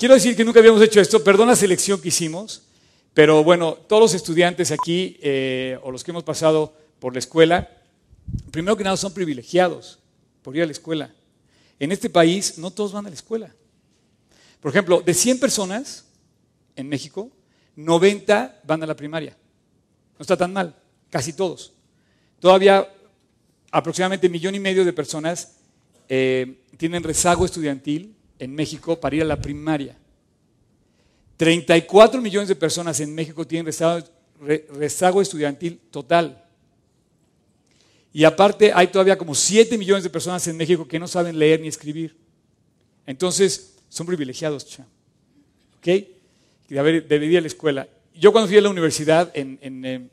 quiero decir que nunca habíamos hecho esto, perdón la selección que hicimos, pero bueno, todos los estudiantes aquí, eh, o los que hemos pasado por la escuela, primero que nada son privilegiados por ir a la escuela. En este país no todos van a la escuela. Por ejemplo, de 100 personas en México, 90 van a la primaria. No está tan mal, casi todos. Todavía aproximadamente un millón y medio de personas eh, tienen rezago estudiantil en México para ir a la primaria. 34 millones de personas en México tienen rezago, estudiantil total. Y aparte hay todavía como 7 millones de personas en México que no saben leer ni escribir. Entonces, son privilegiados, cha. ¿Ok? De, ir a la escuela. Yo cuando fui a la universidad, en, en,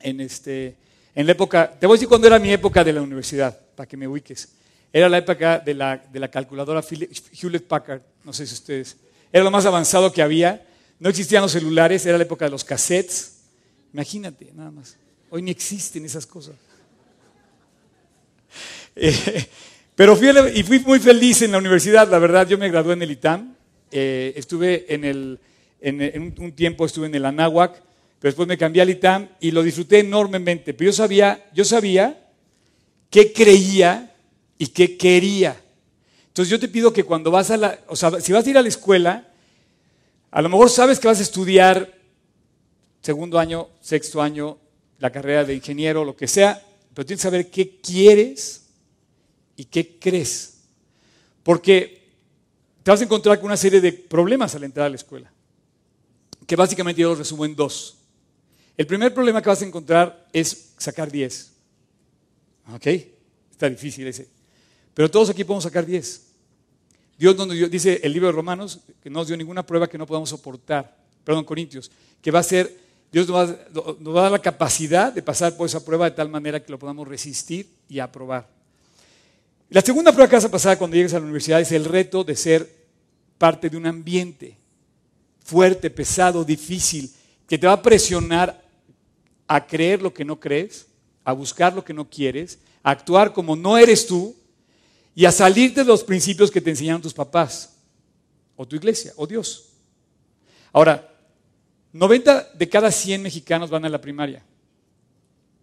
en, este, en la época, te voy a decir cuándo era mi época de la universidad, para que me ubiques. Era la época de la, de la calculadora Hewlett Packard, no sé si ustedes. Era lo más avanzado que había. No existían los celulares, era la época de los cassettes. Imagínate, nada más. Hoy ni existen esas cosas. Eh, pero fui, y fui muy feliz en la universidad, la verdad, yo me gradué en el ITAM, eh, estuve en, el, en, un tiempo estuve en el Anáhuac, pero después me cambié al ITAM y lo disfruté enormemente, pero yo sabía, yo sabía qué creía y qué quería. Entonces yo te pido que cuando vas a la, o sea, si vas a ir a la escuela, a lo mejor sabes que vas a estudiar segundo año, sexto año, la carrera de ingeniero, lo que sea, pero tienes que saber qué quieres y qué crees. Porque te vas a encontrar con una serie de problemas al entrar a la escuela, que básicamente yo los resumo en dos. El primer problema que vas a encontrar es sacar 10. ¿Ok? Está difícil ese. Pero todos aquí podemos sacar 10. Dios nos dio, dice el libro de Romanos, que no nos dio ninguna prueba que no podamos soportar. Perdón, Corintios, que va a ser, Dios nos va, a dar la capacidad de pasar por esa prueba de tal manera que lo podamos resistir y aprobar. La segunda prueba que vas a pasar cuando llegues a la universidad es el reto de ser parte de un ambiente fuerte, pesado, difícil, que te va a presionar a creer lo que no crees, a buscar lo que no quieres, a actuar como no eres tú y a salirte de los principios que te enseñaron tus papás, o tu iglesia, o Dios. Ahora, 90 de cada 100 mexicanos van a la primaria.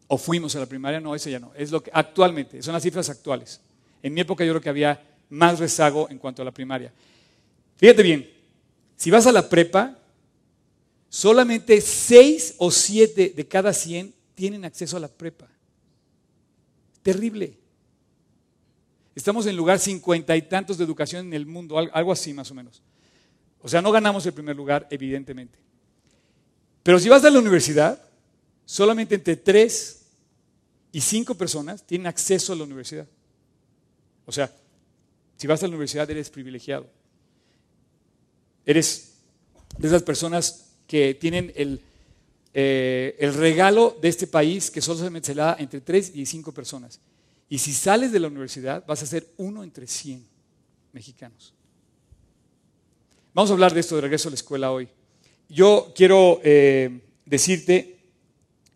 O fuimos a la primaria, no, eso ya no. Es lo que actualmente, son las cifras actuales. En mi época yo creo que había más rezago en cuanto a la primaria. Fíjate bien, si vas a la prepa, solamente 6 o 7 de cada 100 tienen acceso a la prepa. Terrible. Estamos en lugar cincuenta y tantos de educación en el mundo, algo así más o menos. O sea, no ganamos el primer lugar, evidentemente. Pero si vas a la universidad, solamente entre 3 y 5 personas tienen acceso a la universidad. O sea, si vas a la universidad eres privilegiado. Eres de esas personas que tienen el, eh, el regalo de este país que solo se da entre 3 y 5 personas. Y si sales de la universidad vas a ser uno entre 100 mexicanos. Vamos a hablar de esto de regreso a la escuela hoy. Yo quiero eh, decirte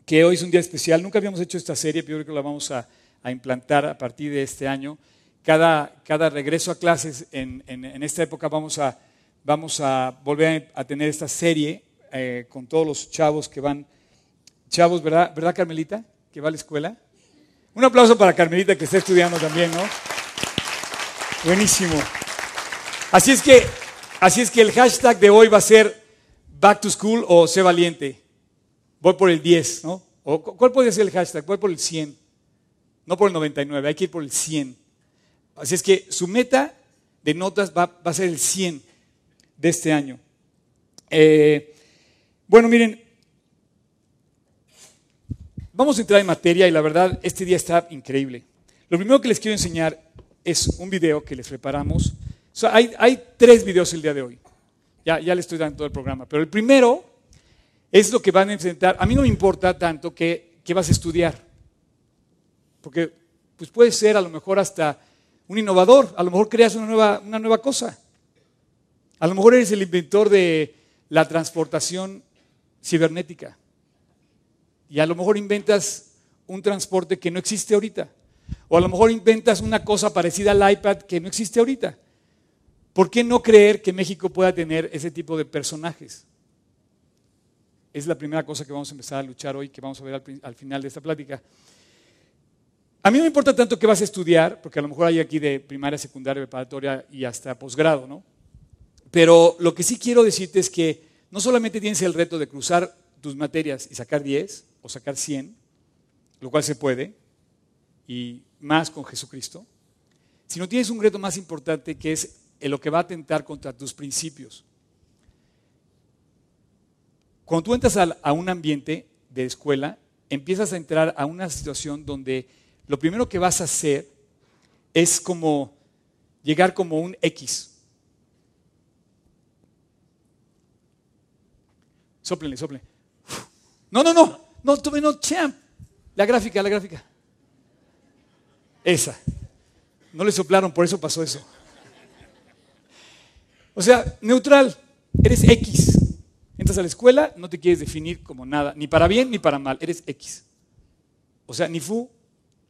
que hoy es un día especial. Nunca habíamos hecho esta serie, pero yo creo que la vamos a, implantar a partir de este año cada, cada regreso a clases en, en, esta época vamos a, vamos a volver a tener esta serie eh, con todos los chavos que van, chavos, ¿verdad, ¿verdad Carmelita? Que va a la escuela. Un aplauso para Carmelita que está estudiando también, ¿no? Buenísimo. Así es que, así es que el hashtag de hoy va a ser Back to School o Sé Valiente. Voy por el 10, ¿no? ¿O ¿Cuál puede ser el hashtag? Voy por el 100. No por el 99, hay que ir por el 100. Así es que su meta de notas va, a ser el 100 de este año. Eh, bueno, miren, vamos a entrar en materia y la verdad, este día está increíble. Lo primero que les quiero enseñar es un video que les preparamos. hay, tres videos el día de hoy. Ya, ya les estoy dando todo el programa. Pero el primero es lo que van a enfrentar. A mí no me importa tanto qué, qué vas a estudiar. Porque pues puede ser a lo mejor hasta un innovador, a lo mejor creas una nueva, una nueva cosa. A lo mejor eres el inventor de la transportación cibernética. Y a lo mejor inventas un transporte que no existe ahorita. O a lo mejor inventas una cosa parecida al iPad que no existe ahorita. ¿por qué no creer que México pueda tener ese tipo de personajes? Es la primera cosa que vamos a empezar a luchar hoy, que vamos a ver al, al final de esta plática. A mí no me importa tanto qué vas a estudiar, porque a lo mejor hay aquí de primaria, secundaria, preparatoria y hasta posgrado, ¿no? Pero lo que sí quiero decirte es que no solamente tienes el reto de cruzar tus materias y sacar 10 o sacar 100, lo cual se puede, y más con Jesucristo, sino tienes un reto más importante que es lo que va a atentar contra tus principios. Cuando tú entras a un ambiente de escuela, empiezas a entrar a una situación donde lo primero que vas a hacer es como llegar como un X. Sóplenle, soplen. No, no, no, no, tuve no, champ. La gráfica, la gráfica. Esa. No le soplaron, por eso pasó eso. O sea, neutral, eres X. Entras a la escuela, no te quieres definir como nada, ni para bien ni para mal, eres X. O sea, ni fu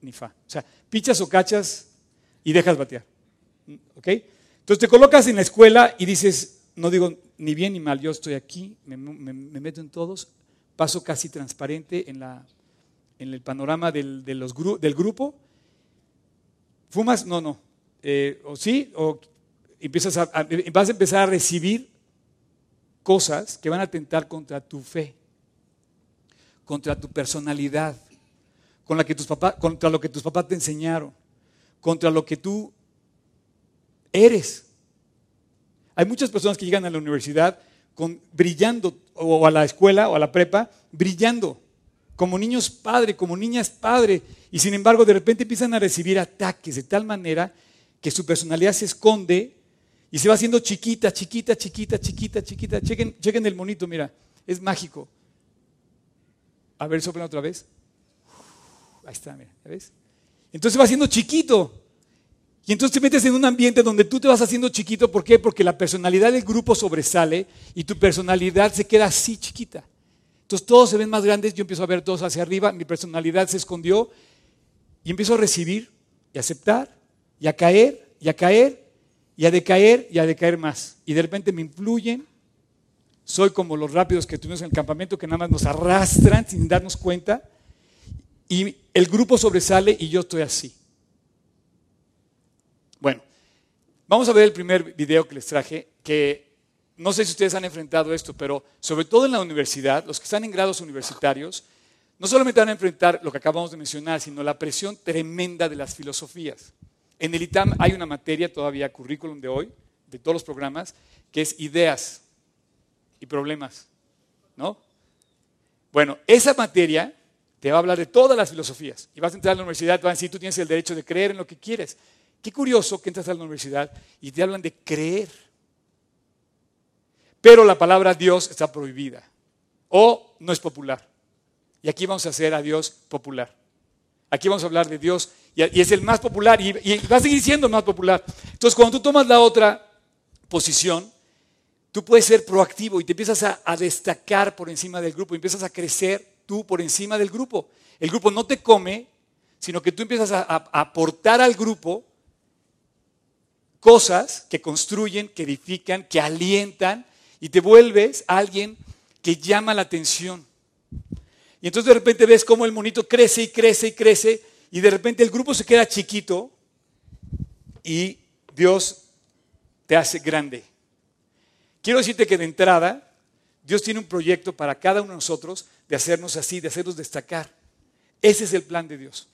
ni fa. O sea, pichas o cachas y dejas batear. ¿Ok? Entonces te colocas en la escuela y dices, no digo ni bien ni mal, yo estoy aquí, me, meto en todos, paso casi transparente en, la, en el panorama del, del grupo. ¿Fumas? No, no. Eh, o sí, o empiezas vas a empezar a recibir cosas que van a atentar contra tu fe, contra tu personalidad, con que tus contra lo que tus papás te enseñaron, contra lo que tú eres. Hay muchas personas que llegan a la universidad brillando, o a la escuela o a la prepa, brillando, como niños padre, como niñas padre, y sin embargo de repente empiezan a recibir ataques de tal manera que su personalidad se esconde y se va haciendo chiquita, chiquita, chiquita, chiquita, chiquita. Chequen, chequen el monito, mira, es mágico. A ver, soplen otra vez. Ahí está, mira, ¿ves? Entonces va haciendo chiquito. Y entonces te metes en un ambiente donde tú te vas haciendo chiquito. ¿Por qué? Porque la personalidad del grupo sobresale y tu personalidad se queda así chiquita. Entonces todos se ven más grandes, yo empiezo a ver todos hacia arriba, mi personalidad se escondió y empiezo a recibir y a aceptar y a caer y a caer y a decaer y a decaer más. Y de repente me influyen. Soy como los rápidos que tuvimos en el campamento que nada más nos arrastran sin darnos cuenta. Y el grupo sobresale y yo estoy así. Bueno, vamos a ver el primer video que les traje, que no sé si ustedes han enfrentado esto, pero sobre todo en la universidad, los que están en grados universitarios, no solamente van a enfrentar lo que acabamos de mencionar, sino la presión tremenda de las filosofías. En el ITAM hay una materia todavía, currículum de hoy, de todos los programas, que es ideas y problemas. ¿No? Bueno, esa materia te va a hablar de todas las filosofías. Y vas a entrar a la universidad, te van a decir, tú tienes el derecho de creer en lo que quieres. Qué curioso que entras a la universidad y te hablan de creer. Pero la palabra Dios está prohibida o no es popular. Y aquí vamos a hacer a Dios popular. Aquí vamos a hablar de Dios y, es el más popular y, va a seguir siendo el más popular. Entonces, cuando tú tomas la otra posición, tú puedes ser proactivo y te empiezas a, a destacar por encima del grupo, empiezas a crecer tú por encima del grupo. El grupo no te come, sino que tú empiezas a, aportar al grupo cosas que construyen, que edifican, que alientan y te vuelves alguien que llama la atención. Y entonces de repente ves cómo el monito crece y crece y crece y de repente el grupo se queda chiquito y Dios te hace grande. Quiero decirte que de entrada Dios tiene un proyecto para cada uno de nosotros de hacernos así, de hacernos destacar. Ese es el plan de Dios.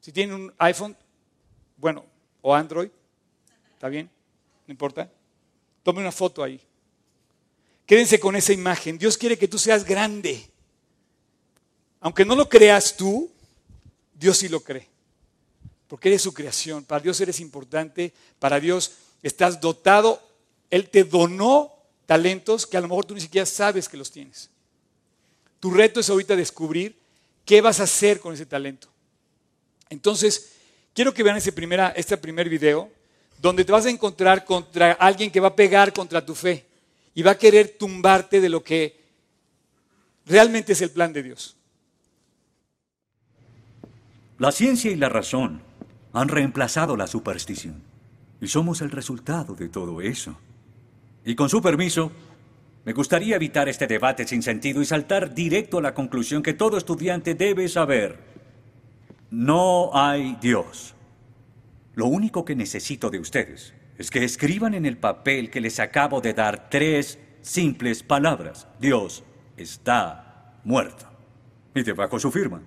Si tienen un iPhone, bueno, o Android, ¿está bien? No importa. Tome una foto ahí. Quédense con esa imagen. Dios quiere que tú seas grande. Aunque no lo creas tú, Dios sí lo cree. Porque eres su creación. Para Dios eres importante. Para Dios estás dotado. Él te donó talentos que a lo mejor tú ni siquiera sabes que los tienes. Tu reto es ahorita descubrir qué vas a hacer con ese talento. Entonces, quiero que vean ese primera, este primer video, donde te vas a encontrar contra alguien que va a pegar contra tu fe y va a querer tumbarte de lo que realmente es el plan de Dios. La ciencia y la razón han reemplazado la superstición. Y somos el resultado de todo eso. Y con su permiso, me gustaría evitar este debate sin sentido y saltar directo a la conclusión que todo estudiante debe saber. No hay Dios. Lo único que necesito de ustedes es que escriban en el papel que les acabo de dar tres simples palabras. Dios está muerto. Y debajo su firma.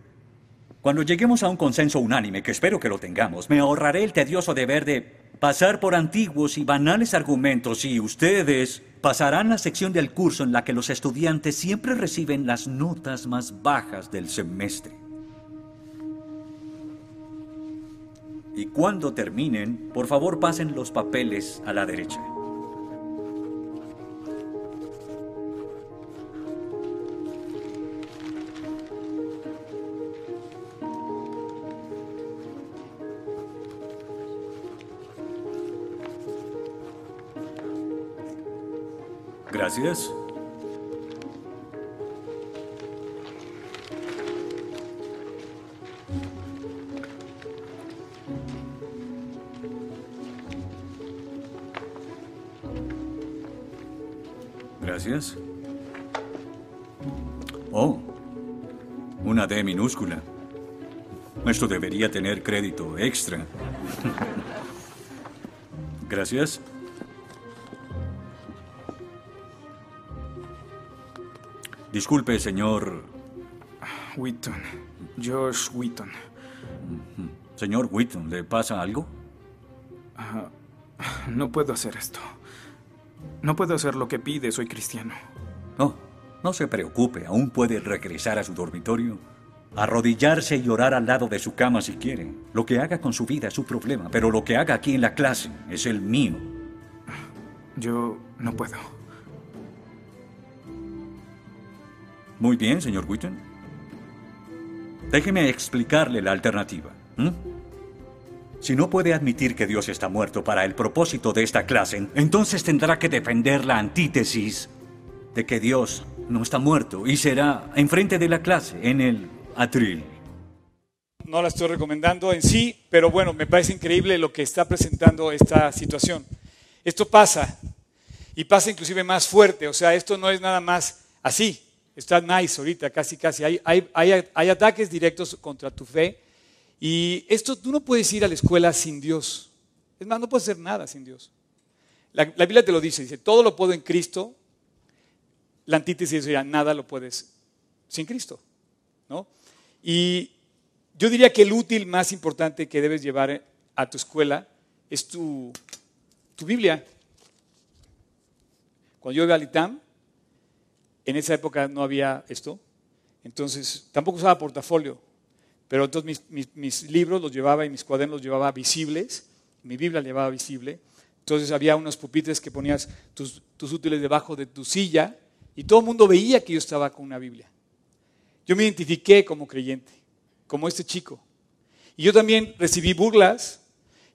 Cuando lleguemos a un consenso unánime, que espero que lo tengamos, me ahorraré el tedioso deber de pasar por antiguos y banales argumentos y ustedes pasarán la sección del curso en la que los estudiantes siempre reciben las notas más bajas del semestre. Y cuando terminen, por favor pasen los papeles a la derecha. Gracias. Gracias. Oh, una D minúscula. Esto debería tener crédito extra. Gracias. Disculpe, señor. Wheaton. Josh Wheaton. Señor Wheaton, ¿le pasa algo? Ah, no puedo hacer esto. No puedo hacer lo que pide, soy cristiano. No, no se preocupe, aún puede regresar a su dormitorio, arrodillarse y orar al lado de su cama si quiere. Lo que haga con su vida es su problema, pero lo que haga aquí en la clase es el mío. Yo no puedo. Muy bien, señor Wheaton. Déjeme explicarle la alternativa. Si no puede admitir que Dios está muerto para el propósito de esta clase, entonces tendrá que defender la antítesis de que Dios no está muerto y será enfrente de la clase, en el atril. No la estoy recomendando en sí, pero bueno, me parece increíble lo que está presentando esta situación. Esto pasa y pasa inclusive más fuerte, o sea, esto no es nada más así. Está nice ahorita, casi, casi. Hay, hay, hay, hay ataques directos contra tu fe. Y esto tú no puedes ir a la escuela sin Dios. Es más, no puedes hacer nada sin Dios. La, Biblia te lo dice, dice, todo lo puedo en Cristo. La antítesis sería, nada lo puedes sin Cristo. ¿no? Y yo diría que el útil más importante que debes llevar a tu escuela es tu, tu Biblia. Cuando yo iba al ITAM, en esa época no había esto, entonces tampoco usaba portafolio, pero entonces mis, libros los llevaba y mis cuadernos los llevaba visibles, mi Biblia la llevaba visible, entonces había unos pupitres que ponías tus, útiles debajo de tu silla y todo el mundo veía que yo estaba con una Biblia. Yo me identifiqué como creyente, como este chico. Y yo también recibí burlas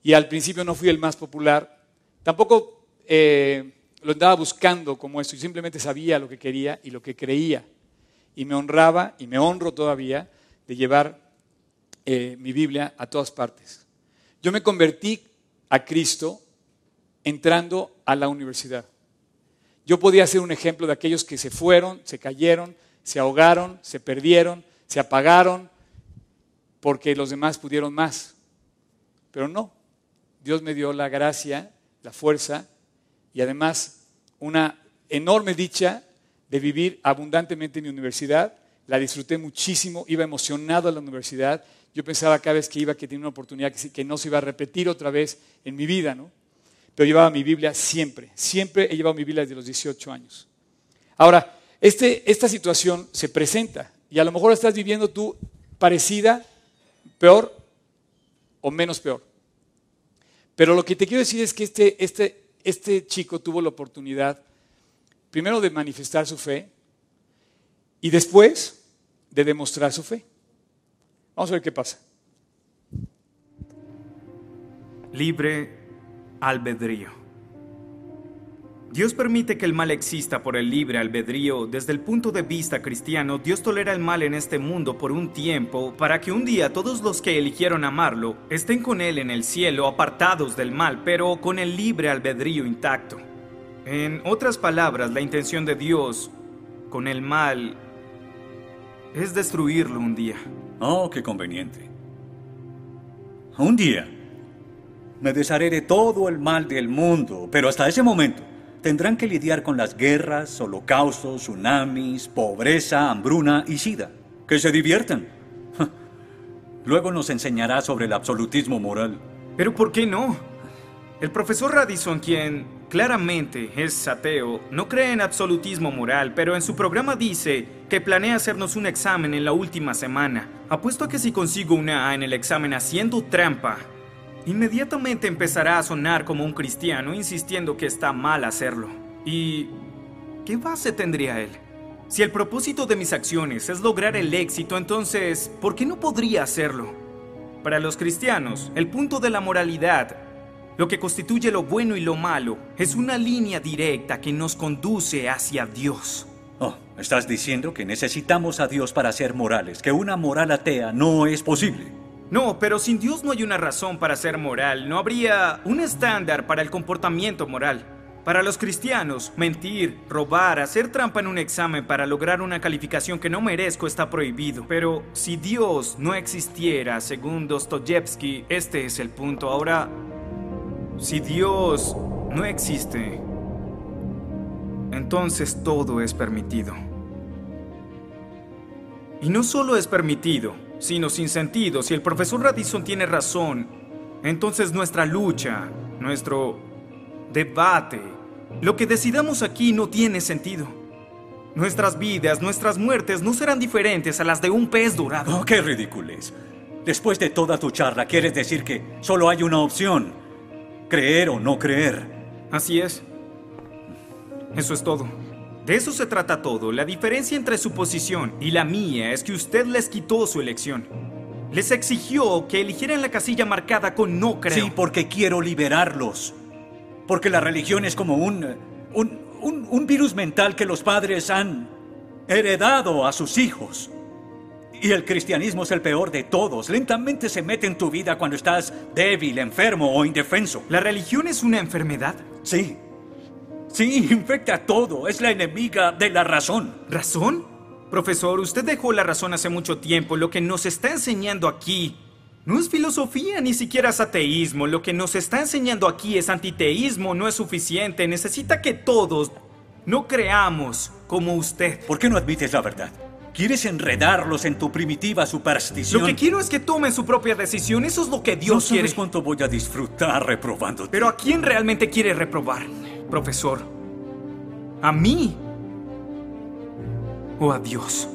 y al principio no fui el más popular. Tampoco eh, lo andaba buscando como esto, y simplemente sabía lo que quería y lo que creía. Y me honraba y me honro todavía de llevar eh, mi Biblia a todas partes. Yo me convertí a Cristo entrando a la universidad. Yo podía ser un ejemplo de aquellos que se fueron, se cayeron, se ahogaron, se perdieron, se apagaron, porque los demás pudieron más. Pero no, Dios me dio la gracia, la fuerza y además una enorme dicha de vivir abundantemente en mi universidad. La disfruté muchísimo, iba emocionado a la universidad. Yo pensaba cada vez que iba que tenía una oportunidad que, no se iba a repetir otra vez en mi vida, ¿no? Pero llevaba mi Biblia siempre, siempre he llevado mi Biblia desde los 18 años. Ahora, este, esta situación se presenta y a lo mejor estás viviendo tú parecida, peor o menos peor. Pero lo que te quiero decir es que este, este, este chico tuvo la oportunidad, primero de manifestar su fe y después de demostrar su fe. Vamos a ver qué pasa. Libre albedrío. Dios permite que el mal exista por el libre albedrío. Desde el punto de vista cristiano, Dios tolera el mal en este mundo por un tiempo para que un día todos los que eligieron amarlo estén con Él en el cielo, apartados del mal, pero con el libre albedrío intacto. En otras palabras, la intención de Dios con el mal es destruirlo un día. Oh, qué conveniente. Un día me desharé de todo el mal del mundo, pero hasta ese momento tendrán que lidiar con las guerras, holocaustos, tsunamis, pobreza, hambruna y sida. Que se diviertan. Luego nos enseñará sobre el absolutismo moral. Pero ¿por qué no? El profesor Radisson, quien claramente es ateo, no cree en absolutismo moral, pero en su programa dice que planea hacernos un examen en la última semana. Apuesto a que si consigo una A en el examen haciendo trampa, inmediatamente empezará a sonar como un cristiano insistiendo que está mal hacerlo. ¿Y qué base tendría él? Si el propósito de mis acciones es lograr el éxito, entonces, ¿por qué no podría hacerlo? Para los cristianos, el punto de la moralidad, lo que constituye lo bueno y lo malo, es una línea directa que nos conduce hacia Dios. Oh, estás diciendo que necesitamos a Dios para ser morales, que una moral atea no es posible. No, pero sin Dios no hay una razón para ser moral, no habría un estándar para el comportamiento moral. Para los cristianos, mentir, robar, hacer trampa en un examen para lograr una calificación que no merezco está prohibido. Pero si Dios no existiera, según Dostoyevsky, este es el punto. Ahora, si Dios no existe, entonces todo es permitido. Y no solo es permitido, sino sin sentido. Si el profesor Radisson tiene razón, entonces nuestra lucha, nuestro debate, lo que decidamos aquí no tiene sentido. Nuestras vidas, nuestras muertes no serán diferentes a las de un pez dorado. Oh, qué ridiculez. Después de toda tu charla, quieres decir que solo hay una opción. Creer o no creer. Así es. Eso es todo. De eso se trata todo. La diferencia entre su posición y la mía es que usted les quitó su elección. Les exigió que eligieran la casilla marcada con no creo. Sí, porque quiero liberarlos. Porque la religión es como un, un, un, virus mental que los padres han heredado a sus hijos. Y el cristianismo es el peor de todos. Lentamente se mete en tu vida cuando estás débil, enfermo o indefenso. ¿La religión es una enfermedad? Sí. Sí, infecta todo. Es la enemiga de la razón. ¿Razón? Profesor, usted dejó la razón hace mucho tiempo. Lo que nos está enseñando aquí no es filosofía, ni siquiera es ateísmo. Lo que nos está enseñando aquí es antiteísmo. No es suficiente. Necesita que todos no creamos como usted. ¿Por qué no admites la verdad? ¿Quieres enredarlos en tu primitiva superstición? Lo que quiero es que tomen su propia decisión. Eso es lo que Dios no sabes quiere. cuánto voy a disfrutar reprobándote. Pero ¿a quién realmente quiere reprobar? Profesor? ¿A mí? ¿O a Dios?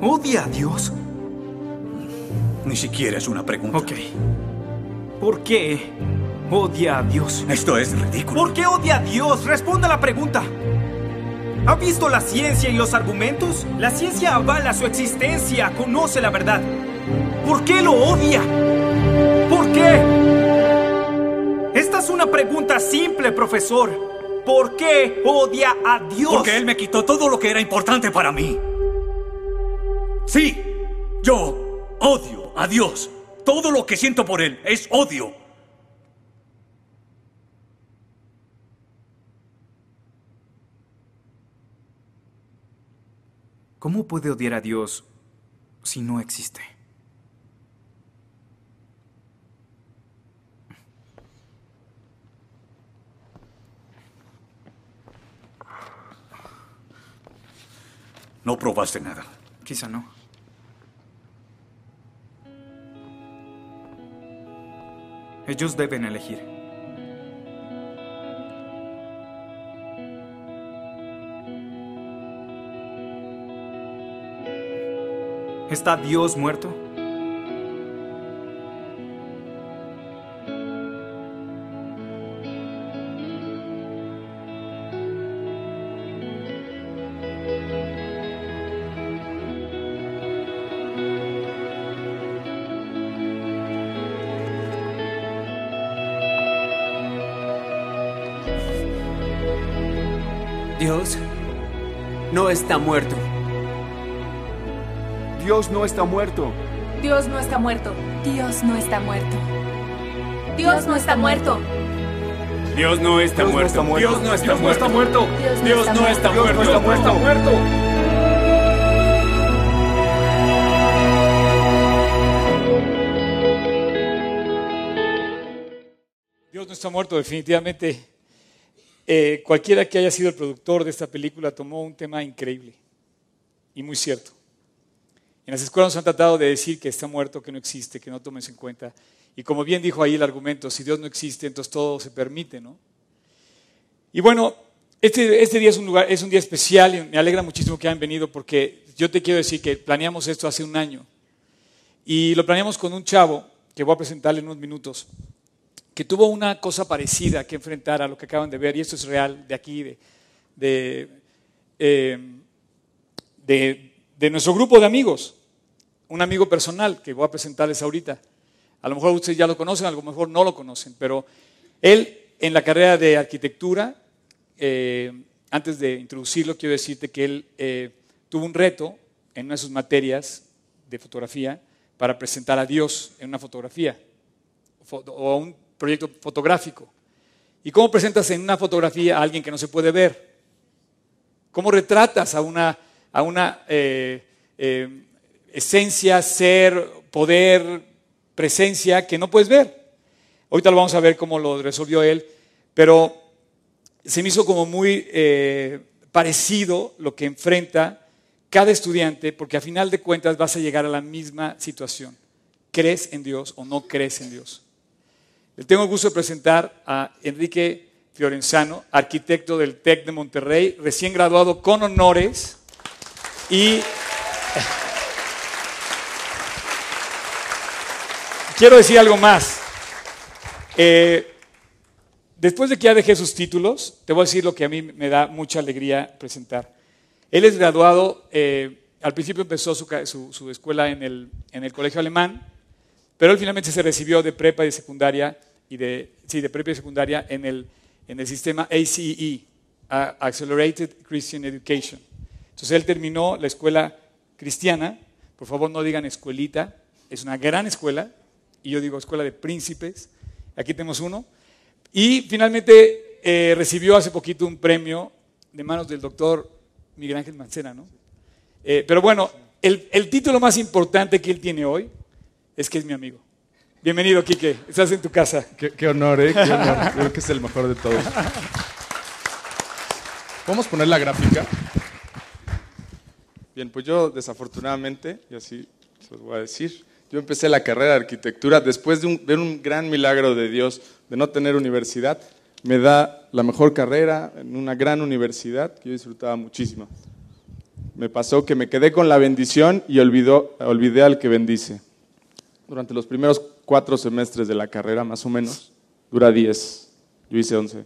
¿Odia a Dios? Ni siquiera es una pregunta. Ok. ¿Por qué odia a Dios? Esto es ridículo. ¿Por qué odia a Dios? Responda la pregunta. ¿Ha visto la ciencia y los argumentos? La ciencia avala su existencia, conoce la verdad. ¿Por qué lo odia? ¿Por qué? Esta es una pregunta simple, profesor. ¿Por qué odia a Dios? Porque Él me quitó todo lo que era importante para mí. Sí, yo odio a Dios. Todo lo que siento por Él es odio. ¿Cómo puede odiar a Dios si no existe? No probaste nada. Quizá no. Ellos deben elegir. ¿Está Dios muerto? Dios no está muerto. Dios no está muerto. Dios no está muerto. Dios no está muerto. Dios no está muerto. Dios no está muerto. Dios no está muerto. Dios no está muerto. Dios no está muerto. Dios no está muerto, definitivamente. Eh, cualquiera que haya sido el productor de esta película tomó un tema increíble y muy cierto. En las escuelas nos han tratado de decir que está muerto, que no existe, que no tomes en cuenta. Y como bien dijo ahí el argumento, si Dios no existe, entonces todo se permite, ¿no? Y bueno, este, este día es un, lugar, es un día especial y me alegra muchísimo que hayan venido porque yo te quiero decir que planeamos esto hace un año. Y lo planeamos con un chavo que voy a presentarle en unos minutos, que tuvo una cosa parecida que enfrentar a lo que acaban de ver, y esto es real, de aquí, de, de, eh, de, de nuestro grupo de amigos, un amigo personal que voy a presentarles ahorita. A lo mejor ustedes ya lo conocen, a lo mejor no lo conocen, pero él en la carrera de arquitectura, eh, antes de introducirlo, quiero decirte que él eh, tuvo un reto en una de sus materias de fotografía para presentar a Dios en una fotografía fo- o un proyecto fotográfico. ¿Y cómo presentas en una fotografía a alguien que no se puede ver? ¿Cómo retratas a una, a una eh, eh, esencia, ser, poder, presencia que no puedes ver? Ahorita lo vamos a ver cómo lo resolvió él, pero se me hizo como muy eh, parecido lo que enfrenta cada estudiante, porque a final de cuentas vas a llegar a la misma situación. ¿Crees en Dios o no crees en Dios? Le tengo el gusto de presentar a Enrique Fiorenzano, arquitecto del TEC de Monterrey, recién graduado con honores y quiero decir algo más. Eh, después de que ya dejé sus títulos, te voy a decir lo que a mí me da mucha alegría presentar. Él es graduado, eh, al principio empezó su, su- su escuela en el, en el colegio alemán, pero él finalmente se recibió de prepa y de secundaria, y de, sí, de prepa y secundaria en el, en el sistema ACE, Accelerated Christian Education. Entonces él terminó la escuela cristiana, por favor no digan escuelita, es una gran escuela, y yo digo escuela de príncipes, aquí tenemos uno, y finalmente eh, recibió hace poquito un premio de manos del doctor Miguel Ángel Mancera, ¿no? Eh, pero bueno, el, el título más importante que él tiene hoy es que es mi amigo. Bienvenido, Quique, estás en tu casa. Qué, qué honor, ¿eh? Qué honor. Creo que es el mejor de todos. ¿Podemos poner la gráfica? Bien, pues yo desafortunadamente, y así se los voy a decir, yo empecé la carrera de arquitectura después de un, un gran milagro de Dios de no tener universidad. Me da la mejor carrera en una gran universidad que yo disfrutaba muchísimo. Me pasó que me quedé con la bendición y olvidó, olvidé al que bendice. Durante los primeros cuatro semestres de la carrera, más o menos, dura diez, yo hice once.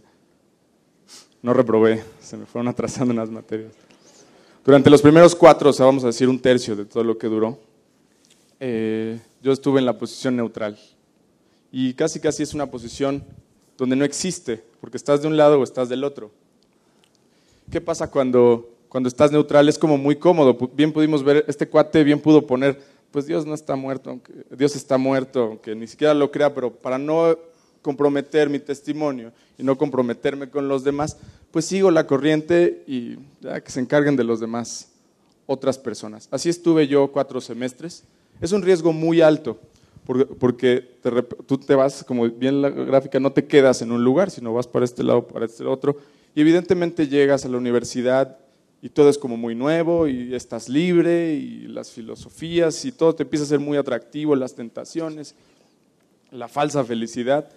No reprobé, se me fueron atrasando unas materias. Durante los primeros cuatro, o sea, vamos a decir un tercio de todo lo que duró, eh, yo estuve en la posición neutral. Y casi casi es una posición donde no existe, porque estás de un lado o estás del otro. ¿Qué pasa cuando, cuando estás neutral? Es como muy cómodo. Bien pudimos ver, este cuate bien pudo poner, pues Dios no está muerto, Dios está muerto, aunque ni siquiera lo crea, pero para no comprometer mi testimonio y no comprometerme con los demás, pues sigo la corriente y ya que se encarguen de los demás otras personas. Así estuve yo cuatro semestres. Es un riesgo muy alto, porque, te tú te vas, como bien la gráfica, no te quedas en un lugar, sino vas para este lado, para este otro, y evidentemente llegas a la universidad y todo es como muy nuevo y estás libre y las filosofías y todo te empieza a ser muy atractivo, las tentaciones, la falsa felicidad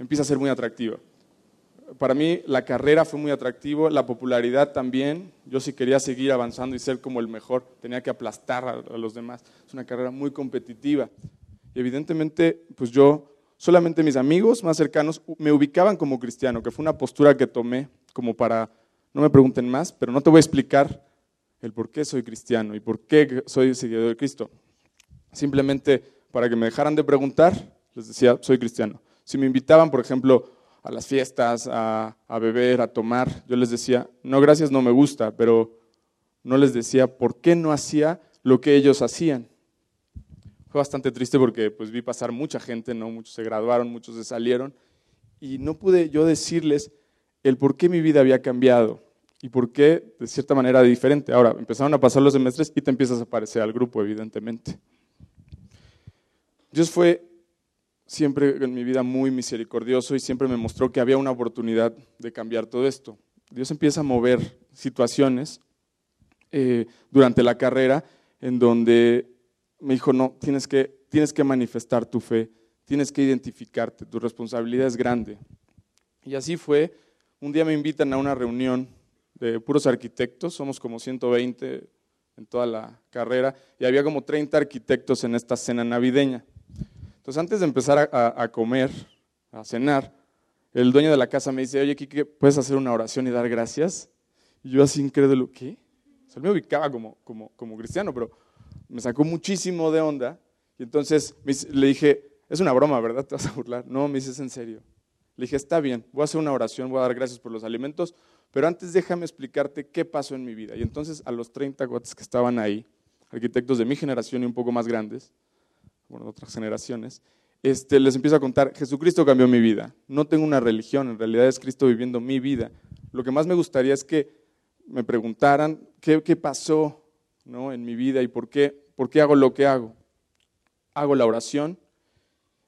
empieza a ser muy atractiva. Para mí la carrera fue muy atractivo, la popularidad también. Yo si quería seguir avanzando y ser como el mejor, tenía que aplastar a, a los demás. Es una carrera muy competitiva. Y evidentemente, pues yo, solamente mis amigos más cercanos me ubicaban como cristiano, que fue una postura que tomé como para, no me pregunten más, pero no te voy a explicar el por qué soy cristiano y por qué soy seguidor de Cristo. Simplemente para que me dejaran de preguntar, les decía, soy cristiano. Si me invitaban, por ejemplo, a las fiestas, a, beber, a tomar. Yo les decía, no, gracias, no me gusta, pero no les decía por qué no hacía lo que ellos hacían. Fue bastante triste porque pues vi pasar mucha gente, ¿no? Muchos se graduaron, muchos se salieron y no pude yo decirles el por qué mi vida había cambiado y por qué de cierta manera diferente. Ahora, empezaron a pasar los semestres y te empiezas a parecer al grupo, evidentemente. Dios fue siempre en mi vida muy misericordioso y siempre me mostró que había una oportunidad de cambiar todo esto. Dios empieza a mover situaciones eh, durante la carrera en donde me dijo, no, tienes que, tienes que manifestar tu fe, tienes que identificarte, tu responsabilidad es grande. Y así fue. Un día me invitan a una reunión de puros arquitectos, somos como 120 en toda la carrera, y había como 30 arquitectos en esta cena navideña. Entonces, antes de empezar a, comer, a cenar, el dueño de la casa me dice, oye, Kike, ¿puedes hacer una oración y dar gracias? Y yo así incrédulo, ¿qué? O sea, me ubicaba como, como, como cristiano, pero me sacó muchísimo de onda. Y entonces le dije, es una broma, ¿verdad? Te vas a burlar. No, me dices en serio. Le dije, está bien, voy a hacer una oración, voy a dar gracias por los alimentos, pero antes déjame explicarte qué pasó en mi vida. Y entonces a los 30 cuates que estaban ahí, arquitectos de mi generación y un poco más grandes, bueno, de otras generaciones, este, les empiezo a contar, Jesucristo cambió mi vida. No tengo una religión, en realidad es Cristo viviendo mi vida. Lo que más me gustaría es que me preguntaran qué, qué pasó ¿no? en mi vida y por qué, por qué hago lo que hago. Hago la oración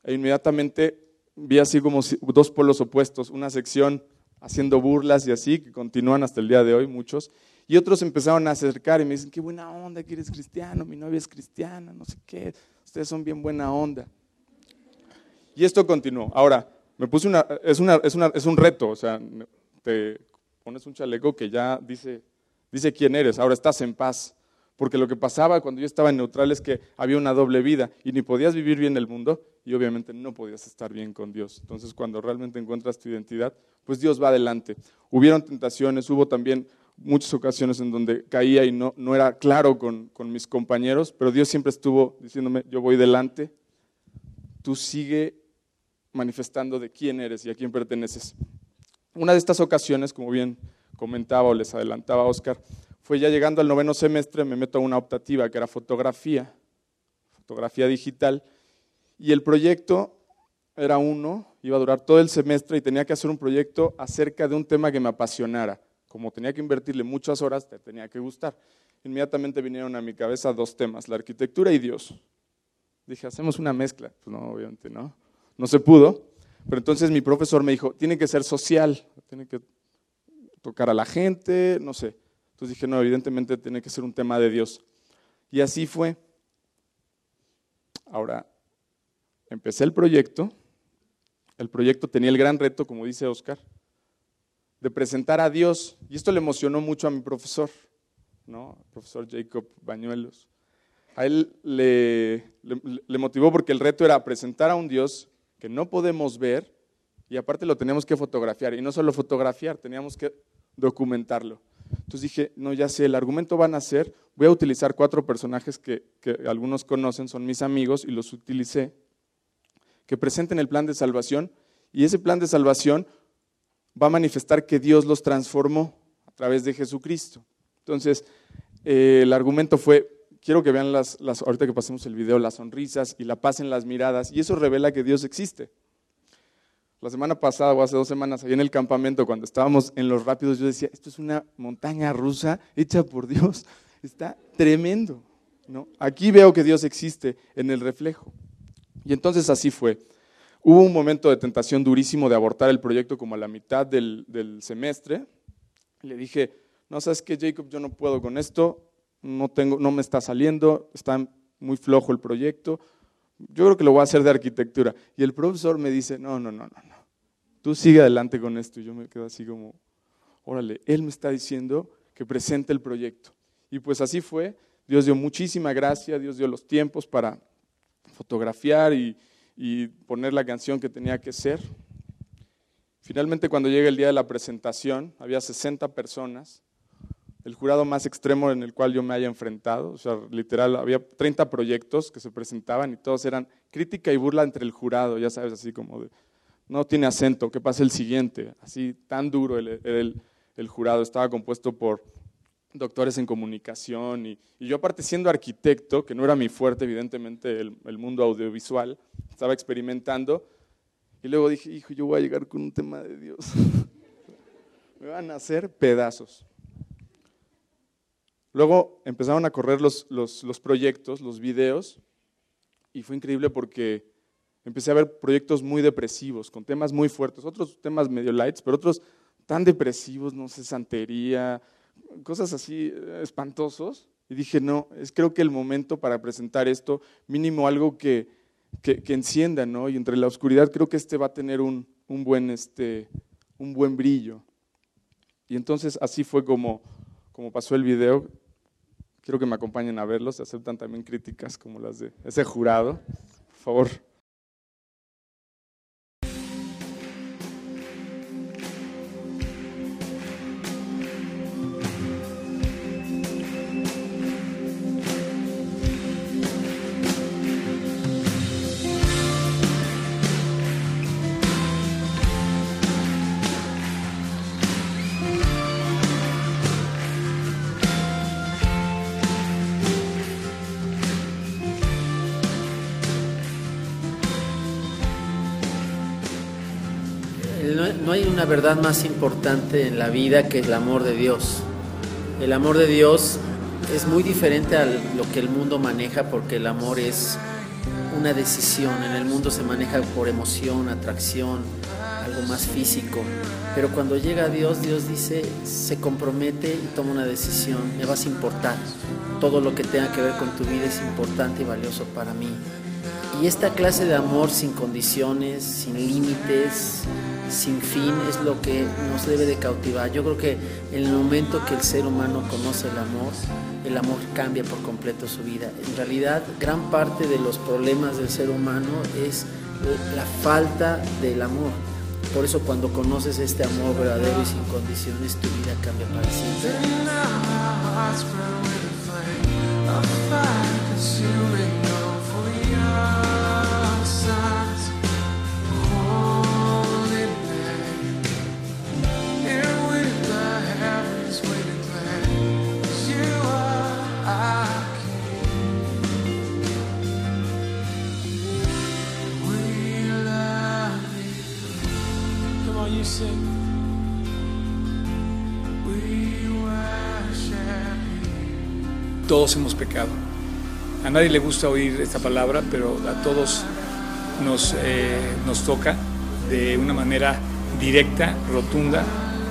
e inmediatamente vi así como dos polos opuestos, una sección haciendo burlas y así, que continúan hasta el día de hoy muchos, y otros empezaron a acercar y me dicen, qué buena onda que eres cristiano, mi novia es cristiana, no sé qué, ustedes son bien buena onda. Y esto continuó. Ahora, me puse una, es, una, es, una, es un reto, o sea, te pones un chaleco que ya dice, dice quién eres, ahora estás en paz. Porque lo que pasaba cuando yo estaba en neutral es que había una doble vida y ni podías vivir bien el mundo y obviamente no podías estar bien con Dios. Entonces cuando realmente encuentras tu identidad, pues Dios va adelante. Hubieron tentaciones, hubo también muchas ocasiones en donde caía y no, no era claro con, con mis compañeros, pero Dios siempre estuvo diciéndome, yo voy delante, tú sigue manifestando de quién eres y a quién perteneces. Una de estas ocasiones, como bien comentaba o les adelantaba Oscar, fue ya llegando al noveno semestre, me meto a una optativa que era fotografía, fotografía digital, y el proyecto era uno, iba a durar todo el semestre y tenía que hacer un proyecto acerca de un tema que me apasionara. Como tenía que invertirle muchas horas, te tenía que gustar. Inmediatamente vinieron a mi cabeza dos temas, la arquitectura y Dios. Dije, hacemos una mezcla. Pues no, obviamente no. No se pudo. Pero entonces mi profesor me dijo, tiene que ser social, tiene que tocar a la gente, no sé. Entonces dije, no, evidentemente tiene que ser un tema de Dios. Y así fue. Ahora, empecé el proyecto. El proyecto tenía el gran reto, como dice Oscar, de presentar a Dios. Y esto le emocionó mucho a mi profesor, ¿no? El profesor Jacob Bañuelos. A él le, motivó porque el reto era presentar a un Dios que no podemos ver y aparte lo teníamos que fotografiar. Y no solo fotografiar, teníamos que documentarlo. Entonces dije, no, ya sé, el argumento van a ser, voy a utilizar cuatro personajes que, algunos conocen, son mis amigos, y los utilicé, que presenten el plan de salvación, y ese plan de salvación va a manifestar que Dios los transformó a través de Jesucristo. Entonces, eh, el argumento fue, quiero que vean las, las, ahorita que pasemos el video, las sonrisas y la paz en las miradas, y eso revela que Dios existe. La semana pasada o hace dos semanas, ahí en el campamento, cuando estábamos en los rápidos, yo decía, esto es una montaña rusa hecha por Dios. Está tremendo. ¿no? Aquí veo que Dios existe en el reflejo. Y entonces así fue. Hubo un momento de tentación durísimo de abortar el proyecto como a la mitad del, del semestre. Le dije, no sabes qué, Jacob, yo no puedo con esto, no, tengo, no me está saliendo, está muy flojo el proyecto, yo creo que lo voy a hacer de arquitectura. Y el profesor me dice, no, no, no, no, no. Tú sigue adelante con esto. Y yo me quedo así como, órale, él me está diciendo que presente el proyecto. Y pues así fue. Dios dio muchísima gracia, Dios dio los tiempos para fotografiar y, y poner la canción que tenía que ser. Finalmente, cuando llega el día de la presentación, había 60 personas el jurado más extremo en el cual yo me haya enfrentado. O sea, literal, había 30 proyectos que se presentaban y todos eran crítica y burla entre el jurado, ya sabes, así como de, no tiene acento, que pase el siguiente. Así, tan duro el, el, el jurado. Estaba compuesto por doctores en comunicación y, y, yo aparte siendo arquitecto, que no era mi fuerte, evidentemente, el, el, mundo audiovisual, estaba experimentando y luego dije, hijo, yo voy a llegar con un tema de Dios. Me van a hacer pedazos. Luego empezaron a correr los, los, los proyectos, los videos, y fue increíble porque empecé a ver proyectos muy depresivos, con temas muy fuertes, otros temas medio lights, pero otros tan depresivos, no sé, santería, cosas así eh, espantosos. Y dije, no, es creo que el momento para presentar esto, mínimo algo que, que, que encienda, ¿no? Y entre la oscuridad creo que este va a tener un, un, buen, este, un buen brillo. Y entonces así fue como, como pasó el video. Quiero que me acompañen a verlos, se aceptan también críticas como las de ese jurado. Por favor. Verdad más importante en la vida que el amor de Dios. El amor de Dios es muy diferente a lo que el mundo maneja porque el amor es una decisión. En el mundo se maneja por emoción, atracción, algo más físico. Pero cuando llega Dios, Dios dice, se compromete y toma una decisión. Me vas a importar. Todo lo que tenga que ver con tu vida es importante y valioso para mí. Y esta clase de amor sin condiciones, sin límites, sin fin es lo que nos debe de cautivar. Yo creo que en el momento que el ser humano conoce el amor, el amor cambia por completo su vida. En realidad, gran parte de los problemas del ser humano es la falta del amor. Por eso cuando conoces este amor verdadero y sin condiciones, tu vida cambia para siempre. Todos hemos pecado. A nadie le gusta oír esta palabra, pero a todos nos, eh, nos toca de una manera directa, rotunda,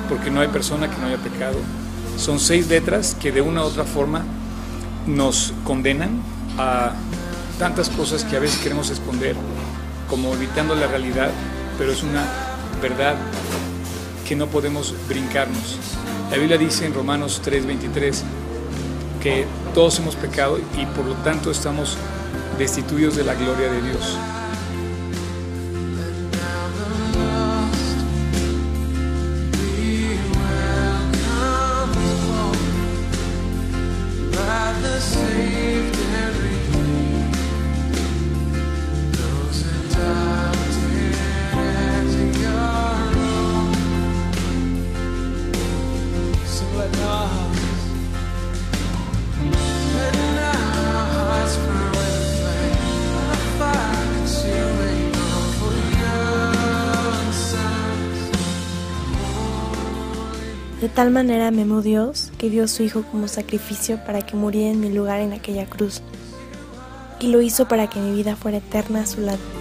porque no hay persona que no haya pecado. Son seis letras que de una u otra forma nos condenan a tantas cosas que a veces queremos esconder, como evitando la realidad, pero es una verdad que no podemos brincarnos. La Biblia dice en Romanos 3:23 que todos hemos pecado y por lo tanto estamos destituidos de la gloria de Dios. Tal manera me amó Dios que dio a su Hijo como sacrificio para que muriera en mi lugar en aquella cruz, y lo hizo para que mi vida fuera eterna a su lado.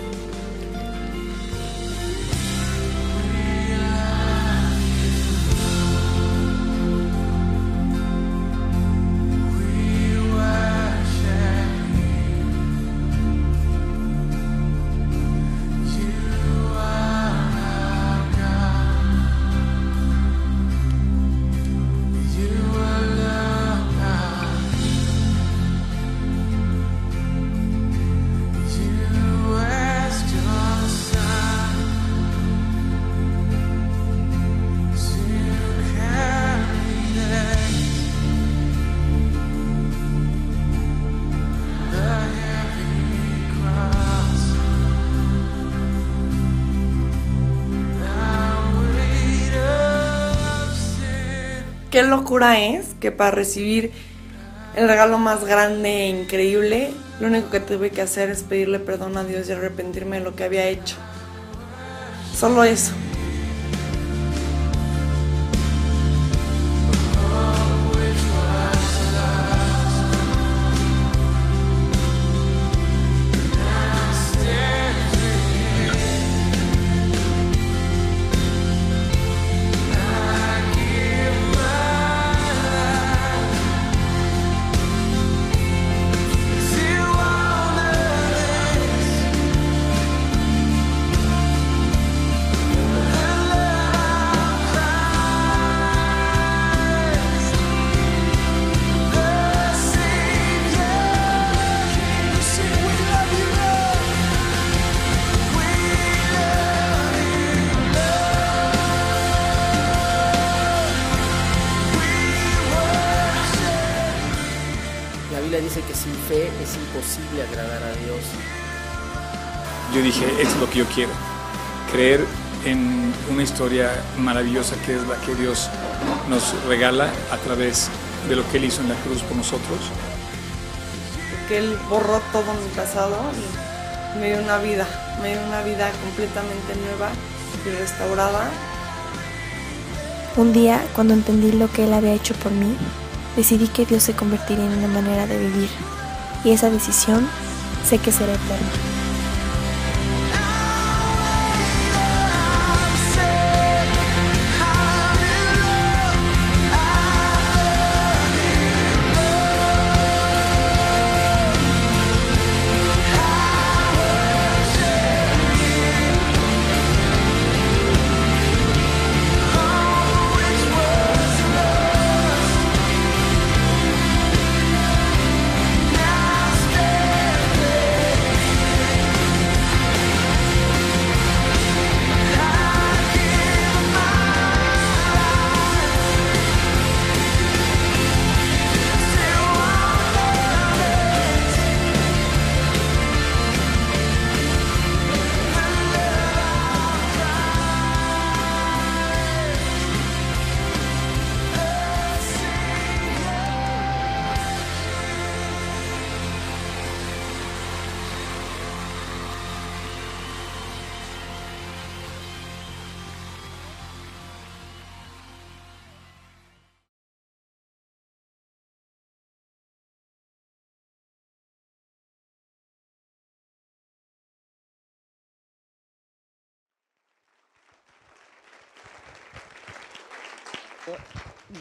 Qué locura es que para recibir el regalo más grande e increíble, lo único que tuve que hacer es pedirle perdón a Dios y arrepentirme de lo que había hecho. Solo eso. Historia maravillosa que es la que Dios nos regala a través de lo que Él hizo en la cruz por nosotros. que Él borró todo mi pasado y me dio una vida, me dio una vida completamente nueva y restaurada. Un día, cuando entendí lo que Él había hecho por mí, decidí que Dios se convertiría en una manera de vivir. Y esa decisión sé que será eterna.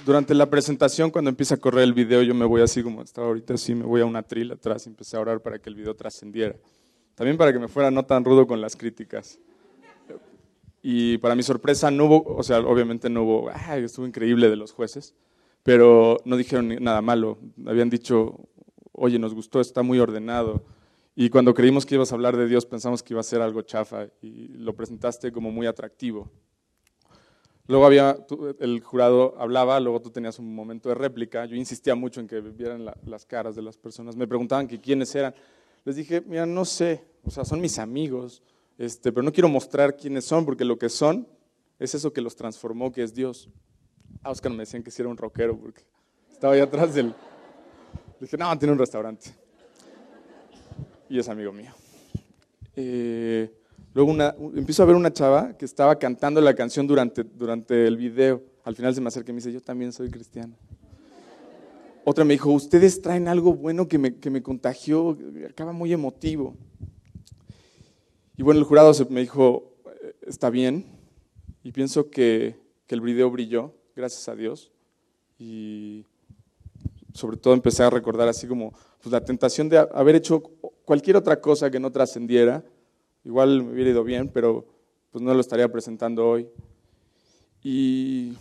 Durante la presentación, cuando empieza a correr el video, yo me voy así como estaba ahorita, así me voy a una tril atrás y empecé a orar para que el video trascendiera. También para que me fuera no tan rudo con las críticas. Y para mi sorpresa no hubo, o sea, obviamente no hubo, ay, estuvo increíble de los jueces, pero no dijeron nada malo. Habían dicho, oye, nos gustó, está muy ordenado. Y cuando creímos que ibas a hablar de Dios, pensamos que iba a ser algo chafa y lo presentaste como muy atractivo. Luego había, el jurado hablaba, luego tú tenías un momento de réplica. Yo insistía mucho en que vieran la- las caras de las personas. Me preguntaban que quiénes eran. Les dije, mira, no sé, o sea, son mis amigos, este, pero no quiero mostrar quiénes son, porque lo que son es eso que los transformó, que es Dios. A Oscar me decían que sí era un rockero, porque estaba ahí atrás del... Le dije, no, tiene un restaurante. Y es amigo mío. Eh, luego empiezo a ver una chava que estaba cantando la canción durante, durante el video. Al final se me acerca y me dice, yo también soy cristiano. Otra me dijo, ustedes traen algo bueno que me, que me contagió, acaba muy emotivo. Y bueno, el jurado me dijo, "Eh, está bien, y pienso que, que el video brilló, gracias a Dios. Y sobre todo empecé a recordar así como pues, la tentación de ha- haber hecho cualquier otra cosa que no trascendiera. Igual me hubiera ido bien, pero pues no lo estaría presentando hoy. Y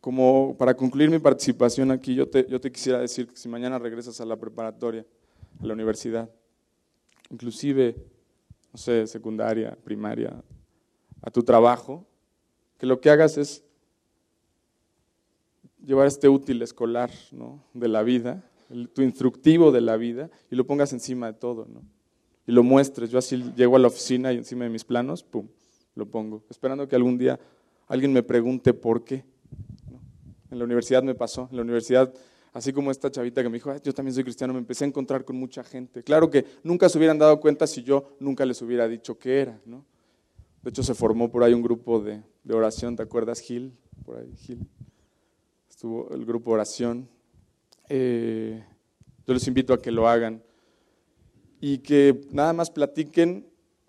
como para concluir mi participación aquí, yo te, yo te quisiera decir que si mañana regresas a la preparatoria, a la universidad, inclusive, no sé, secundaria, primaria, a tu trabajo, que lo que hagas es llevar este útil escolar ¿no? de la vida, tu instructivo de la vida, y lo pongas encima de todo, ¿no? Y lo muestres. Yo así llego a la oficina y encima de mis planos, pum, lo pongo, esperando que algún día alguien me pregunte por qué. En la universidad me pasó. En la universidad, así como esta chavita que me dijo, "Ay, yo también soy cristiano, me empecé a encontrar con mucha gente. Claro que nunca se hubieran dado cuenta si yo nunca les hubiera dicho qué era, ¿no? De hecho, se formó por ahí un grupo de, de oración, ¿te acuerdas, Gil? Por ahí, Gil. Estuvo el grupo oración. Eh, yo les invito a que lo hagan y que nada más platiquen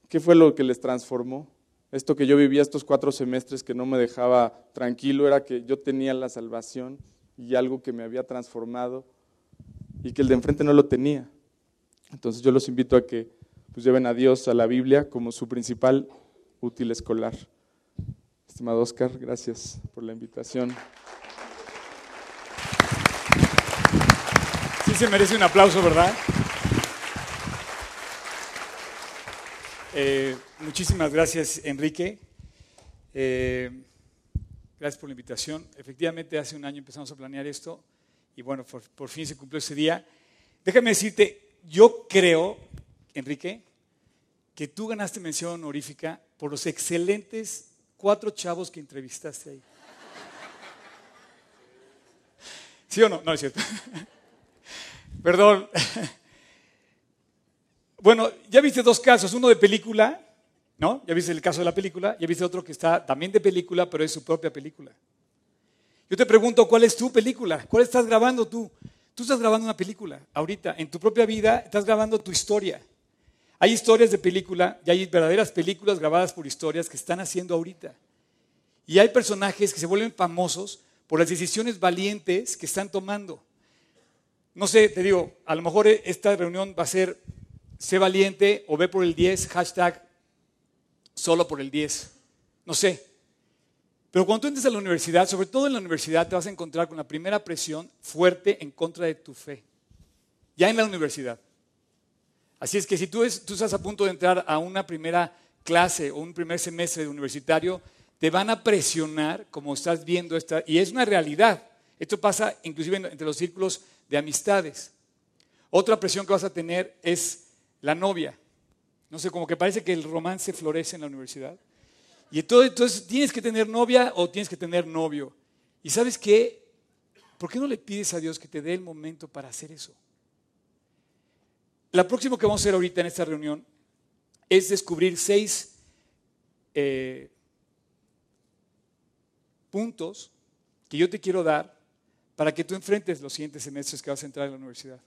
qué fue lo que les transformó. Esto que yo vivía estos cuatro semestres que no me dejaba tranquilo era que yo tenía la salvación y algo que me había transformado y que el de enfrente no lo tenía. Entonces yo los invito a que pues, lleven a Dios, a la Biblia, como su principal útil escolar. Estimado Oscar, gracias por la invitación. Sí se merece un aplauso, ¿verdad? Eh, muchísimas gracias, Enrique. Eh, gracias por la invitación. Efectivamente, hace un año empezamos a planear esto y bueno, por, por fin se cumplió ese día. Déjame decirte, yo creo, Enrique, que tú ganaste mención honorífica por los excelentes cuatro chavos que entrevistaste ahí. ¿Sí o no? No es cierto. Perdón. Bueno, ya viste dos casos, uno de película, ¿no? Ya viste el caso de la película, ya viste otro que está también de película, pero es su propia película. Yo te pregunto, ¿cuál es tu película? ¿Cuál estás grabando tú? Tú estás grabando una película ahorita, en tu propia vida estás grabando tu historia. Hay historias de película y hay verdaderas películas grabadas por historias que están haciendo ahorita. Y hay personajes que se vuelven famosos por las decisiones valientes que están tomando. No sé, te digo, a lo mejor esta reunión va a ser sé valiente o ve por el 10, hashtag solo por el 10. No sé. Pero cuando tú entres a la universidad, sobre todo en la universidad, te vas a encontrar con la primera presión fuerte en contra de tu fe. Ya en la universidad. Así es que si tú, es, tú estás a punto de entrar a una primera clase o un primer semestre universitario, te van a presionar como estás viendo esta, y es una realidad. Esto pasa inclusive entre los círculos de amistades. Otra presión que vas a tener es la novia. No sé, como que parece que el romance florece en la universidad. Y entonces, entonces tienes que tener novia o tienes que tener novio. ¿Y sabes qué? ¿Por qué no le pides a Dios que te dé el momento para hacer eso? La próxima que vamos a hacer ahorita en esta reunión es descubrir seis eh, puntos que yo te quiero dar para que tú enfrentes los siguientes semestres que vas a entrar en la universidad.